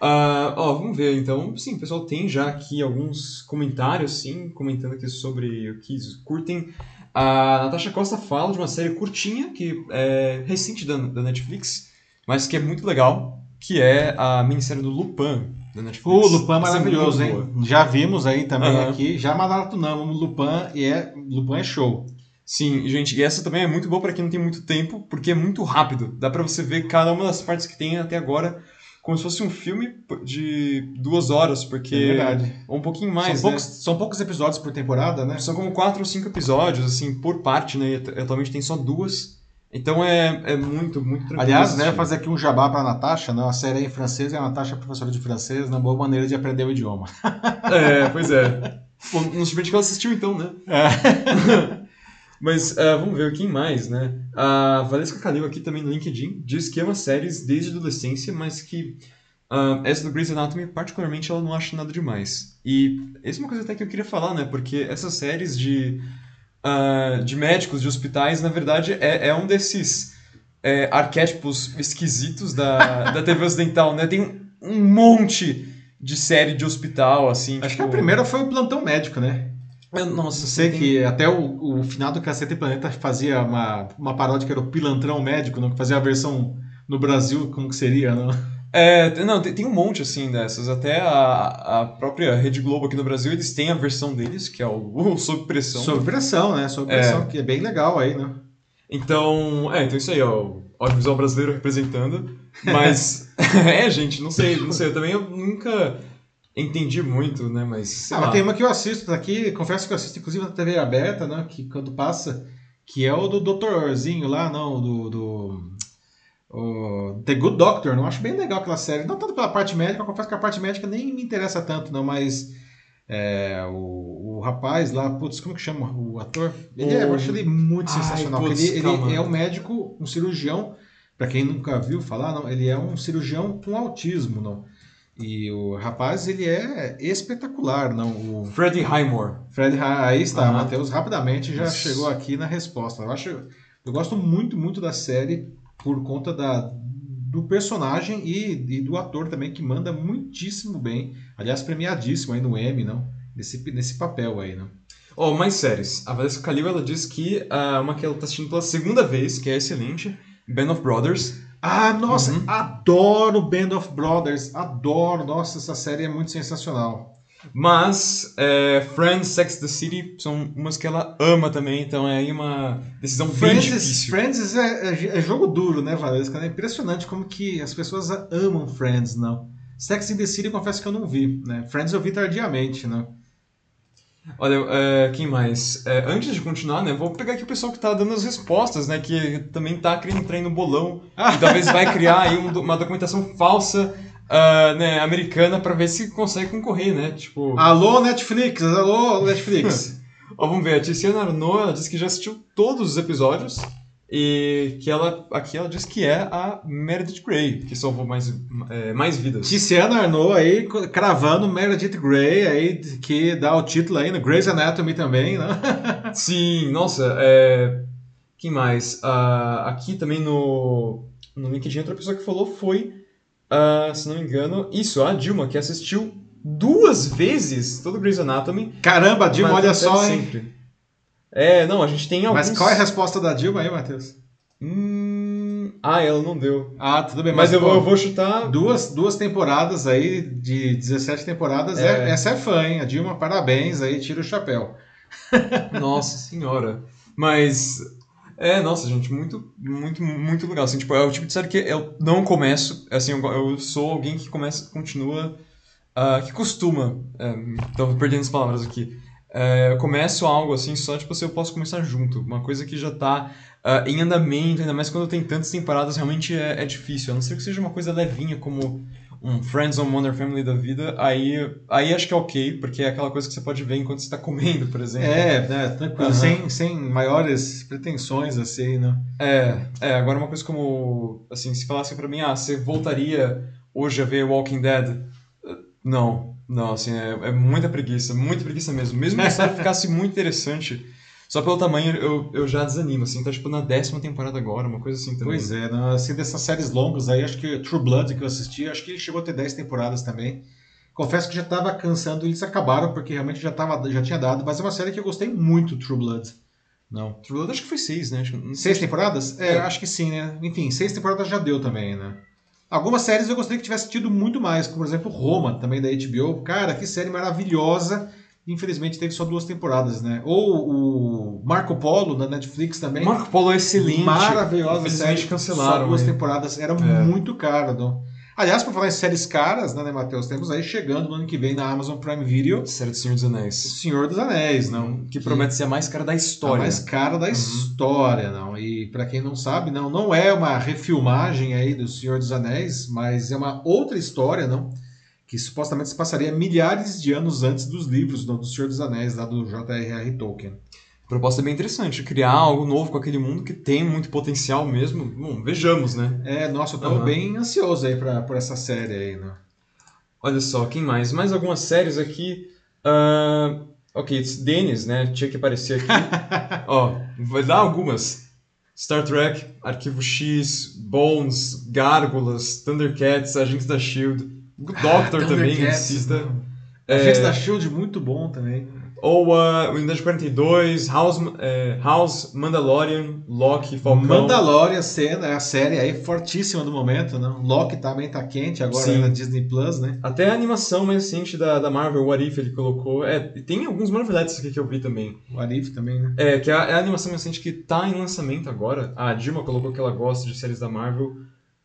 Speaker 2: Uh, ó, vamos ver então. Sim, o pessoal tem já aqui alguns comentários, sim, comentando aqui sobre o que curtem. A Natasha Costa fala de uma série curtinha, que é recente da, da Netflix, mas que é muito legal, que é a minissérie do Lupin, da Netflix.
Speaker 1: O Lupin é maravilhoso, hein? Já vimos aí também uhum. aqui, já maratonamos Lupin e é, Lupin é show.
Speaker 2: Sim, gente, e essa também é muito boa para quem não tem muito tempo, porque é muito rápido. Dá para você ver cada uma das partes que tem até agora como se fosse um filme de duas horas, porque. É
Speaker 1: verdade.
Speaker 2: Ou um pouquinho mais.
Speaker 1: São,
Speaker 2: né?
Speaker 1: poucos, são poucos episódios por temporada, né?
Speaker 2: São como quatro ou cinco episódios, assim, por parte, né? E atualmente tem só duas. Então é, é muito, muito tranquilo.
Speaker 1: Aliás, né, fazer aqui um jabá para Natasha, né? A série é em francês e a Natasha é professora de francês, uma boa maneira de aprender o idioma.
Speaker 2: É, pois é. Bom, não surpreende que ela assistiu então, né?
Speaker 1: É.
Speaker 2: Mas uh, vamos ver quem mais, né? A Valesca Calil aqui também no LinkedIn diz que ama séries desde a adolescência, mas que uh, essa do Grey's Anatomy, particularmente, ela não acha nada demais. E essa é uma coisa até que eu queria falar, né? Porque essas séries de, uh, de médicos, de hospitais, na verdade, é, é um desses é, arquétipos esquisitos da, da TV ocidental, né? Tem um monte de série de hospital, assim.
Speaker 1: Acho
Speaker 2: tipo...
Speaker 1: que a primeira foi o Plantão Médico, né?
Speaker 2: Eu, nossa,
Speaker 1: sei tem... que até o, o final do Cacete Planeta fazia uma, uma paródia que era o Pilantrão Médico, não? que fazia a versão no Brasil, como que seria, não?
Speaker 2: É, não, tem, tem, um monte assim dessas. Até a, a própria Rede Globo aqui no Brasil, eles têm a versão deles, que é o, o Sob Pressão.
Speaker 1: Sob Pressão, né? Sob Pressão, é. que é bem legal aí, né?
Speaker 2: Então, é, então isso aí, ó, o audiovisual brasileiro representando. Mas, é, gente, não sei, não sei, eu também eu nunca entendi muito, né? Mas.
Speaker 1: Ah, tem uma que eu assisto daqui, confesso que eu assisto inclusive na TV aberta, né? Que quando passa, que é o do Doutorzinho lá, não, do. do o The Good Doctor, não acho bem legal aquela série. Não tanto pela parte médica, eu confesso que a parte médica nem me interessa tanto, não, mas. É, o, o rapaz lá, putz, como que chama o ator? Ele é, eu acho ele muito Ai, sensacional. Putz, ele, ele é um médico, um cirurgião, para quem nunca viu falar, não, ele é um cirurgião com autismo, não. E o rapaz, ele é espetacular, não? O
Speaker 2: Freddie Highmore.
Speaker 1: Fred, Hi- aí está,
Speaker 2: Aham.
Speaker 1: Matheus rapidamente já
Speaker 2: Nossa.
Speaker 1: chegou aqui na resposta. Eu acho, eu gosto muito, muito da série por conta da, do personagem e, e do ator também que manda muitíssimo bem. Aliás, premiadíssimo aí no Emmy, não? Nesse, nesse papel aí, não?
Speaker 2: Oh, mais séries. A Valesca Calil, ela diz que ah, uma que ela tá assistindo pela segunda vez, que é excelente, Band of Brothers.
Speaker 1: Ah, nossa,
Speaker 2: Uhum.
Speaker 1: adoro Band of Brothers, adoro. Nossa, essa série é muito sensacional.
Speaker 2: Mas é, Friends, Sex the City são umas que ela ama também, então é aí uma decisão bem
Speaker 1: Friends,
Speaker 2: difícil.
Speaker 1: Friends é, é- é jogo duro, né, Valesca? É impressionante como que as pessoas amam Friends, não. Sex and the City, confesso que eu não vi, né? Friends eu vi tardiamente, né?
Speaker 2: Olha, é, quem mais? É, antes de continuar, né, vou pegar aqui o pessoal que tá dando as respostas, né, que também tá querendo entrar aí no bolão e talvez vai criar aí um uma documentação falsa, ah, né, americana pra ver se consegue concorrer, né, tipo...
Speaker 1: Alô, Netflix! Alô, Netflix!
Speaker 2: Ó, vamos ver, a Tiziana Arnaud, ela disse que já assistiu todos os episódios e que ela, aqui ela diz que é a Meredith Grey, que salvou mais, é, mais vidas.
Speaker 1: Tiziana Arnaud aí cravando Meredith Grey aí, que dá o título aí no Grey's Anatomy também, né?
Speaker 2: Sim, nossa, é... Quem mais? Ah, aqui também no, no LinkedIn, outra pessoa que falou foi, ah, se não me engano, isso, a Dilma, que assistiu duas vezes todo o Grey's Anatomy.
Speaker 1: Caramba, Dilma, olha só, hein?
Speaker 2: É, não, a gente tem alguns...
Speaker 1: Mas qual é a resposta da Dilma aí, Matheus?
Speaker 2: Hum... Ah, ela não deu.
Speaker 1: Ah, tudo bem,
Speaker 2: Mas,
Speaker 1: mas,
Speaker 2: eu,
Speaker 1: pô,
Speaker 2: vou- eu vou chutar...
Speaker 1: Duas, duas temporadas aí, de 17 temporadas, é-
Speaker 2: É.
Speaker 1: essa é fã, hein? A Dilma, parabéns aí, tira o chapéu.
Speaker 2: Nossa senhora. Mas. É, nossa, gente, muito, muito, muito legal. Assim, tipo, é o tipo de série que eu não começo. Assim, eu, eu sou alguém que começa, continua. ah, que costuma. É, tô perdendo as palavras aqui. É, eu começo algo assim só, tipo, se eu posso começar junto. Uma coisa que já tá ah, em andamento, ainda mais quando tem tantas temporadas, realmente é, é difícil. A não ser que seja uma coisa levinha, como um Friends on Modern Family da vida, aí, aí acho que é ok, porque é aquela coisa que você pode ver enquanto você tá comendo, por exemplo.
Speaker 1: É, né, tranquilo,
Speaker 2: Aham.
Speaker 1: sem, sem maiores pretensões, assim, né?
Speaker 2: É, é, agora uma coisa como, assim, se falasse pra mim, ah, você voltaria hoje a ver Walking Dead? Não, não, assim, é, é muita preguiça, muita preguiça mesmo. Mesmo que a série ficasse muito interessante, só pelo tamanho eu, eu já desanimo, assim, tá tipo na décima temporada agora, uma coisa assim também.
Speaker 1: Pois é, não, assim, dessas séries longas aí, acho que True Blood que eu assisti, acho que ele chegou a ter 10 temporadas também. Confesso que já tava cansando, eles acabaram, porque realmente já, tava, já tinha dado, mas é uma série que eu gostei muito, True Blood. Não.
Speaker 2: True Blood acho que foi seis, né? Que,
Speaker 1: Seis temporadas? É,
Speaker 2: É.
Speaker 1: acho que sim, né? Enfim, seis temporadas já deu também, né? Algumas séries eu gostaria que tivesse tido muito mais, como por exemplo Roma, também da HBO. Cara, que série maravilhosa. Infelizmente teve só duas temporadas, né? Ou o Marco Polo na Netflix também.
Speaker 2: Marco Polo é excelente.
Speaker 1: Maravilhosa série.
Speaker 2: cancelaram,
Speaker 1: Só duas
Speaker 2: né?
Speaker 1: temporadas. Era
Speaker 2: É.
Speaker 1: muito caro, não? Aliás, por falar em séries caras, né, né, Matheus? Temos aí chegando no ano que vem na Amazon Prime Video
Speaker 2: Série do Senhor dos Anéis.
Speaker 1: Senhor dos Anéis, não?
Speaker 2: Que promete ser a mais cara da
Speaker 1: A
Speaker 2: história.
Speaker 1: mais cara da
Speaker 2: Uhum.
Speaker 1: história, não. E pra quem não sabe, não, não é uma refilmagem aí do Senhor dos Anéis, mas é uma outra história, não, que supostamente se passaria milhares de anos antes dos livros não, do Senhor dos Anéis, lá do J.R.R. Tolkien.
Speaker 2: Proposta bem interessante, criar algo novo com aquele mundo que tem muito potencial mesmo. Bom, vejamos, né?
Speaker 1: É, nossa, eu tô
Speaker 2: Aham.
Speaker 1: bem ansioso aí pra, por essa série aí, né?
Speaker 2: Olha só, quem mais? Mais algumas séries aqui. Ah, ok, it's Dennis, né? Tinha que aparecer aqui. Ó, vai dar algumas. Star Trek, Arquivo X, Bones, Gárgulas, Thundercats, Agentes da S.H.I.E.L.D., Doctor também,
Speaker 1: Thundercats,
Speaker 2: insista.
Speaker 1: não.
Speaker 2: É,
Speaker 1: da Shield muito bom também.
Speaker 2: Ou uh, Unidade 42, House, é, House, Mandalorian, Loki, Falcão.
Speaker 1: Mandalorian cena, é a série aí fortíssima do momento, não? Loki também tá quente agora
Speaker 2: Sim.
Speaker 1: na Disney Plus, né?
Speaker 2: Até a animação mais recente da, da Marvel, What If, ele colocou. É, tem alguns novidades aqui que eu vi também.
Speaker 1: O Arif também, né?
Speaker 2: É, que é a, é a animação mais recente que tá em lançamento agora. A Dilma colocou que ela gosta de séries da Marvel.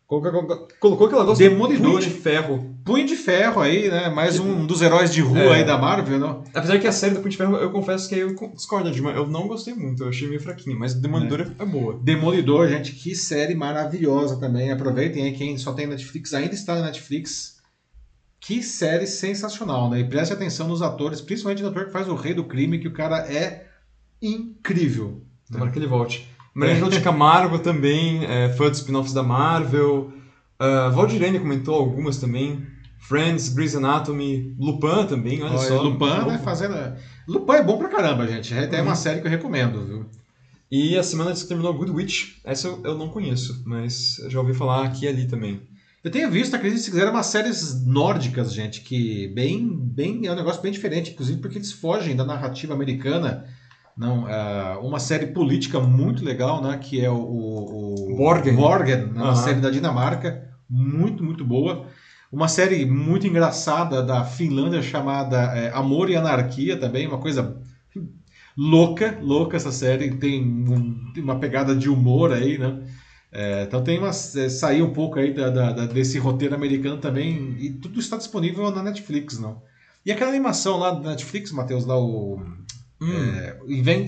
Speaker 2: Colocou, colocou que ela gosta
Speaker 1: Demolidor,
Speaker 2: de de? Ferro.
Speaker 1: Punho de Ferro aí, né? Mais um dos heróis de rua
Speaker 2: É.
Speaker 1: aí da Marvel, não?
Speaker 2: Apesar que a série do Punho de Ferro, eu confesso que eu discordo Dilma. Eu não gostei muito, eu achei meio fraquinha, mas Demolidor é, é boa.
Speaker 1: Demolidor, gente, que série maravilhosa também. Aproveitem aí, quem só tem Netflix, ainda está na Netflix. Que série sensacional, né? E preste atenção nos atores, principalmente no ator que faz o Rei do Crime, que o cara é incrível.
Speaker 2: Tomara que ele volte. Maria de Camargo também, é, fã dos spin-offs da Marvel. Uh, Valdirene comentou algumas também. Friends, Grey's Anatomy, Lupin também, olha,
Speaker 1: Olha,
Speaker 2: só.
Speaker 1: Lupin, né, fazendo... Lupin é bom pra caramba, gente. É até
Speaker 2: Uhum.
Speaker 1: uma série que eu recomendo, viu?
Speaker 2: E a semana que terminou Good Witch, essa eu, eu não conheço, mas já ouvi falar aqui e ali também.
Speaker 1: Eu tenho visto, acredite se quiser, umas séries nórdicas, gente, que bem, bem é um negócio bem diferente, inclusive porque eles fogem da narrativa americana. Não, é uma série política muito legal, né? Que é o, o,
Speaker 2: Borgen.
Speaker 1: Borgen, né, uma
Speaker 2: Aham.
Speaker 1: série da Dinamarca, muito, muito boa. Uma série muito engraçada da Finlândia chamada é, Amor e Anarquia também, uma coisa louca, louca essa série, tem, um- tem uma pegada de humor aí, né? É, então tem uma é, sair um pouco aí da, da- da- desse roteiro americano também e tudo está disponível na Netflix, não? E aquela animação lá da Netflix, Matheus, lá o
Speaker 2: Hum.
Speaker 1: é,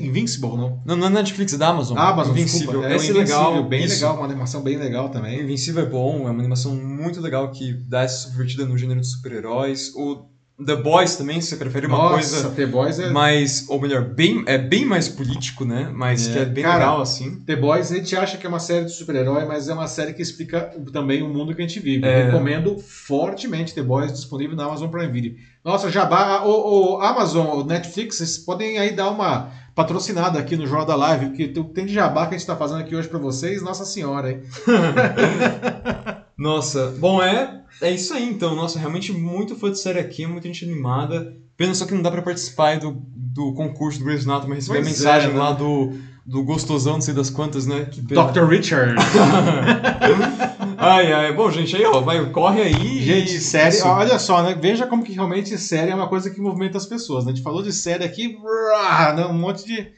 Speaker 1: Invincible, não?
Speaker 2: Não, não é Netflix, é da Amazon.
Speaker 1: Ah, Amazon, desculpa. É
Speaker 2: Esse é
Speaker 1: Invencível,
Speaker 2: legal.
Speaker 1: bem
Speaker 2: isso.
Speaker 1: legal, uma animação bem legal também.
Speaker 2: Invencível é bom, é uma animação muito legal que dá essa subvertida no gênero de super-heróis. O The Boys também, se você prefere uma
Speaker 1: Nossa,
Speaker 2: coisa
Speaker 1: The Boys é
Speaker 2: mais, ou melhor, bem, é bem mais político, né? Mas
Speaker 1: É,
Speaker 2: que é bem
Speaker 1: cara,
Speaker 2: legal, assim.
Speaker 1: The Boys a gente acha que é uma série de super-herói, mas é uma série que explica também o mundo que a gente vive.
Speaker 2: É.
Speaker 1: Eu recomendo fortemente The Boys, disponível na Amazon Prime Video. Nossa, Jabá, o, o Amazon, o Netflix, vocês podem aí dar uma patrocinada aqui no Jornal da Live, porque tem de jabá que a gente está fazendo aqui hoje para vocês, nossa senhora, hein?
Speaker 2: Nossa, bom, é, é isso aí então. Nossa, realmente muito fã de série aqui, muita gente animada. Pena só que não dá pra participar do, do concurso do Grey's Anatomy, receber a mensagem
Speaker 1: é, né?
Speaker 2: lá do, do gostosão, não sei das quantas, né? Que pena.
Speaker 1: Dr. Richard.
Speaker 2: ai, ai. Bom, gente, aí, ó, vai, corre aí.
Speaker 1: Gente,
Speaker 2: e-
Speaker 1: série,
Speaker 2: isso.
Speaker 1: olha só, né? Veja como que realmente série é uma coisa que movimenta as pessoas. Né? A gente falou de série aqui, brá, né? um monte de.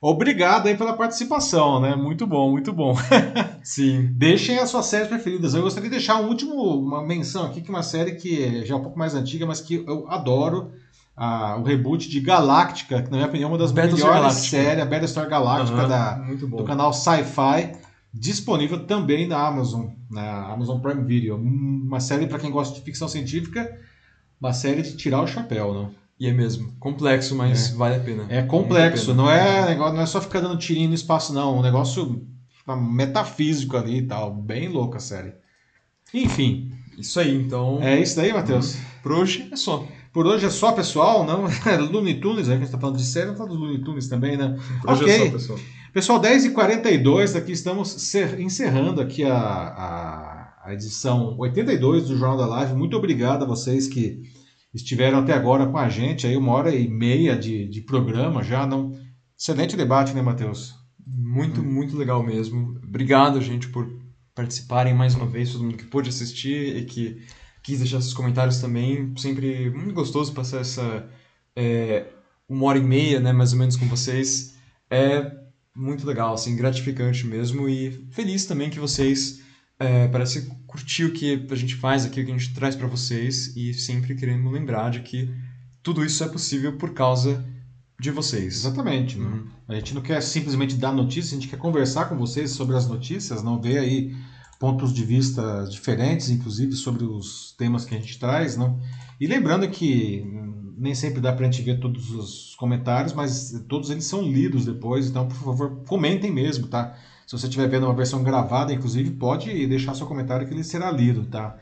Speaker 1: Obrigado aí pela participação, né? Muito bom, muito bom.
Speaker 2: Sim.
Speaker 1: Deixem as suas séries preferidas. Eu gostaria de deixar um último, uma menção aqui, que é uma série que já é um pouco mais antiga, mas que eu adoro. ah, o reboot de Galáctica, que na minha opinião é uma das melhores séries, a Battlestar Galáctica
Speaker 2: Aham,
Speaker 1: da, do canal Sci-Fi, disponível também na Amazon, na Amazon Prime Video. Uma série para quem gosta de ficção científica, uma série de tirar o chapéu, não?
Speaker 2: E é mesmo. Complexo, mas vale a pena.
Speaker 1: É complexo, não é, negócio- não é só ficar dando tirinho no espaço, não. Um negócio metafísico ali e tal. Bem louca a série. Enfim,
Speaker 2: Isso aí, então.
Speaker 1: é isso daí, Matheus.
Speaker 2: Por hoje é só.
Speaker 1: Por hoje é só, pessoal, não? Looney Tunes, né? Que a gente tá falando de série, não tá do Looney Tunes também, né?
Speaker 2: Por hoje
Speaker 1: Ok.
Speaker 2: é só, pessoal.
Speaker 1: Pessoal, 10h42, aqui estamos encerrando aqui a, a, a edição 82 do Jornal da Live. Muito obrigado a vocês que estiveram até agora com a gente, aí uma hora e meia de, de programa já. Não... Excelente debate, né, Matheus?
Speaker 2: Muito, muito legal mesmo. Obrigado, gente, por participarem mais uma vez, todo mundo que pôde assistir e que quis deixar seus comentários também. Sempre muito gostoso passar essa é, uma hora e meia, né, mais ou menos, com vocês. É muito legal, assim, gratificante mesmo e feliz também que vocês é, parece curtir o que a gente faz aqui, o que a gente traz para vocês e sempre querendo lembrar de que tudo isso é possível por causa de vocês.
Speaker 1: Exatamente. né?
Speaker 2: Uhum.
Speaker 1: A gente não quer simplesmente dar notícias, a gente quer conversar com vocês sobre as notícias, não ver aí pontos de vista diferentes, inclusive sobre os temas que a gente traz, não? E lembrando que nem sempre dá pra gente ver todos os comentários, mas todos eles são lidos depois, então por favor, comentem mesmo, tá? Se você estiver vendo uma versão gravada, inclusive, pode deixar seu comentário que ele será lido, tá?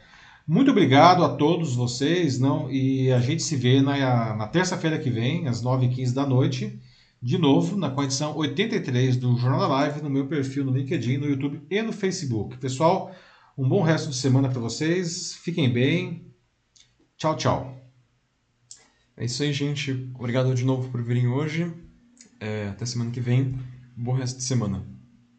Speaker 1: Muito obrigado a todos vocês, não? E a gente se vê na, na terça-feira que vem, às 9h15 da noite, de novo, na condição 83 do Jornal da Live, no meu perfil no LinkedIn, no YouTube e no Facebook. Pessoal, um bom resto de semana para vocês. Fiquem bem. Tchau, tchau.
Speaker 2: É isso aí, gente. Obrigado de novo por virem hoje. É, até semana que vem. Bom resto de semana.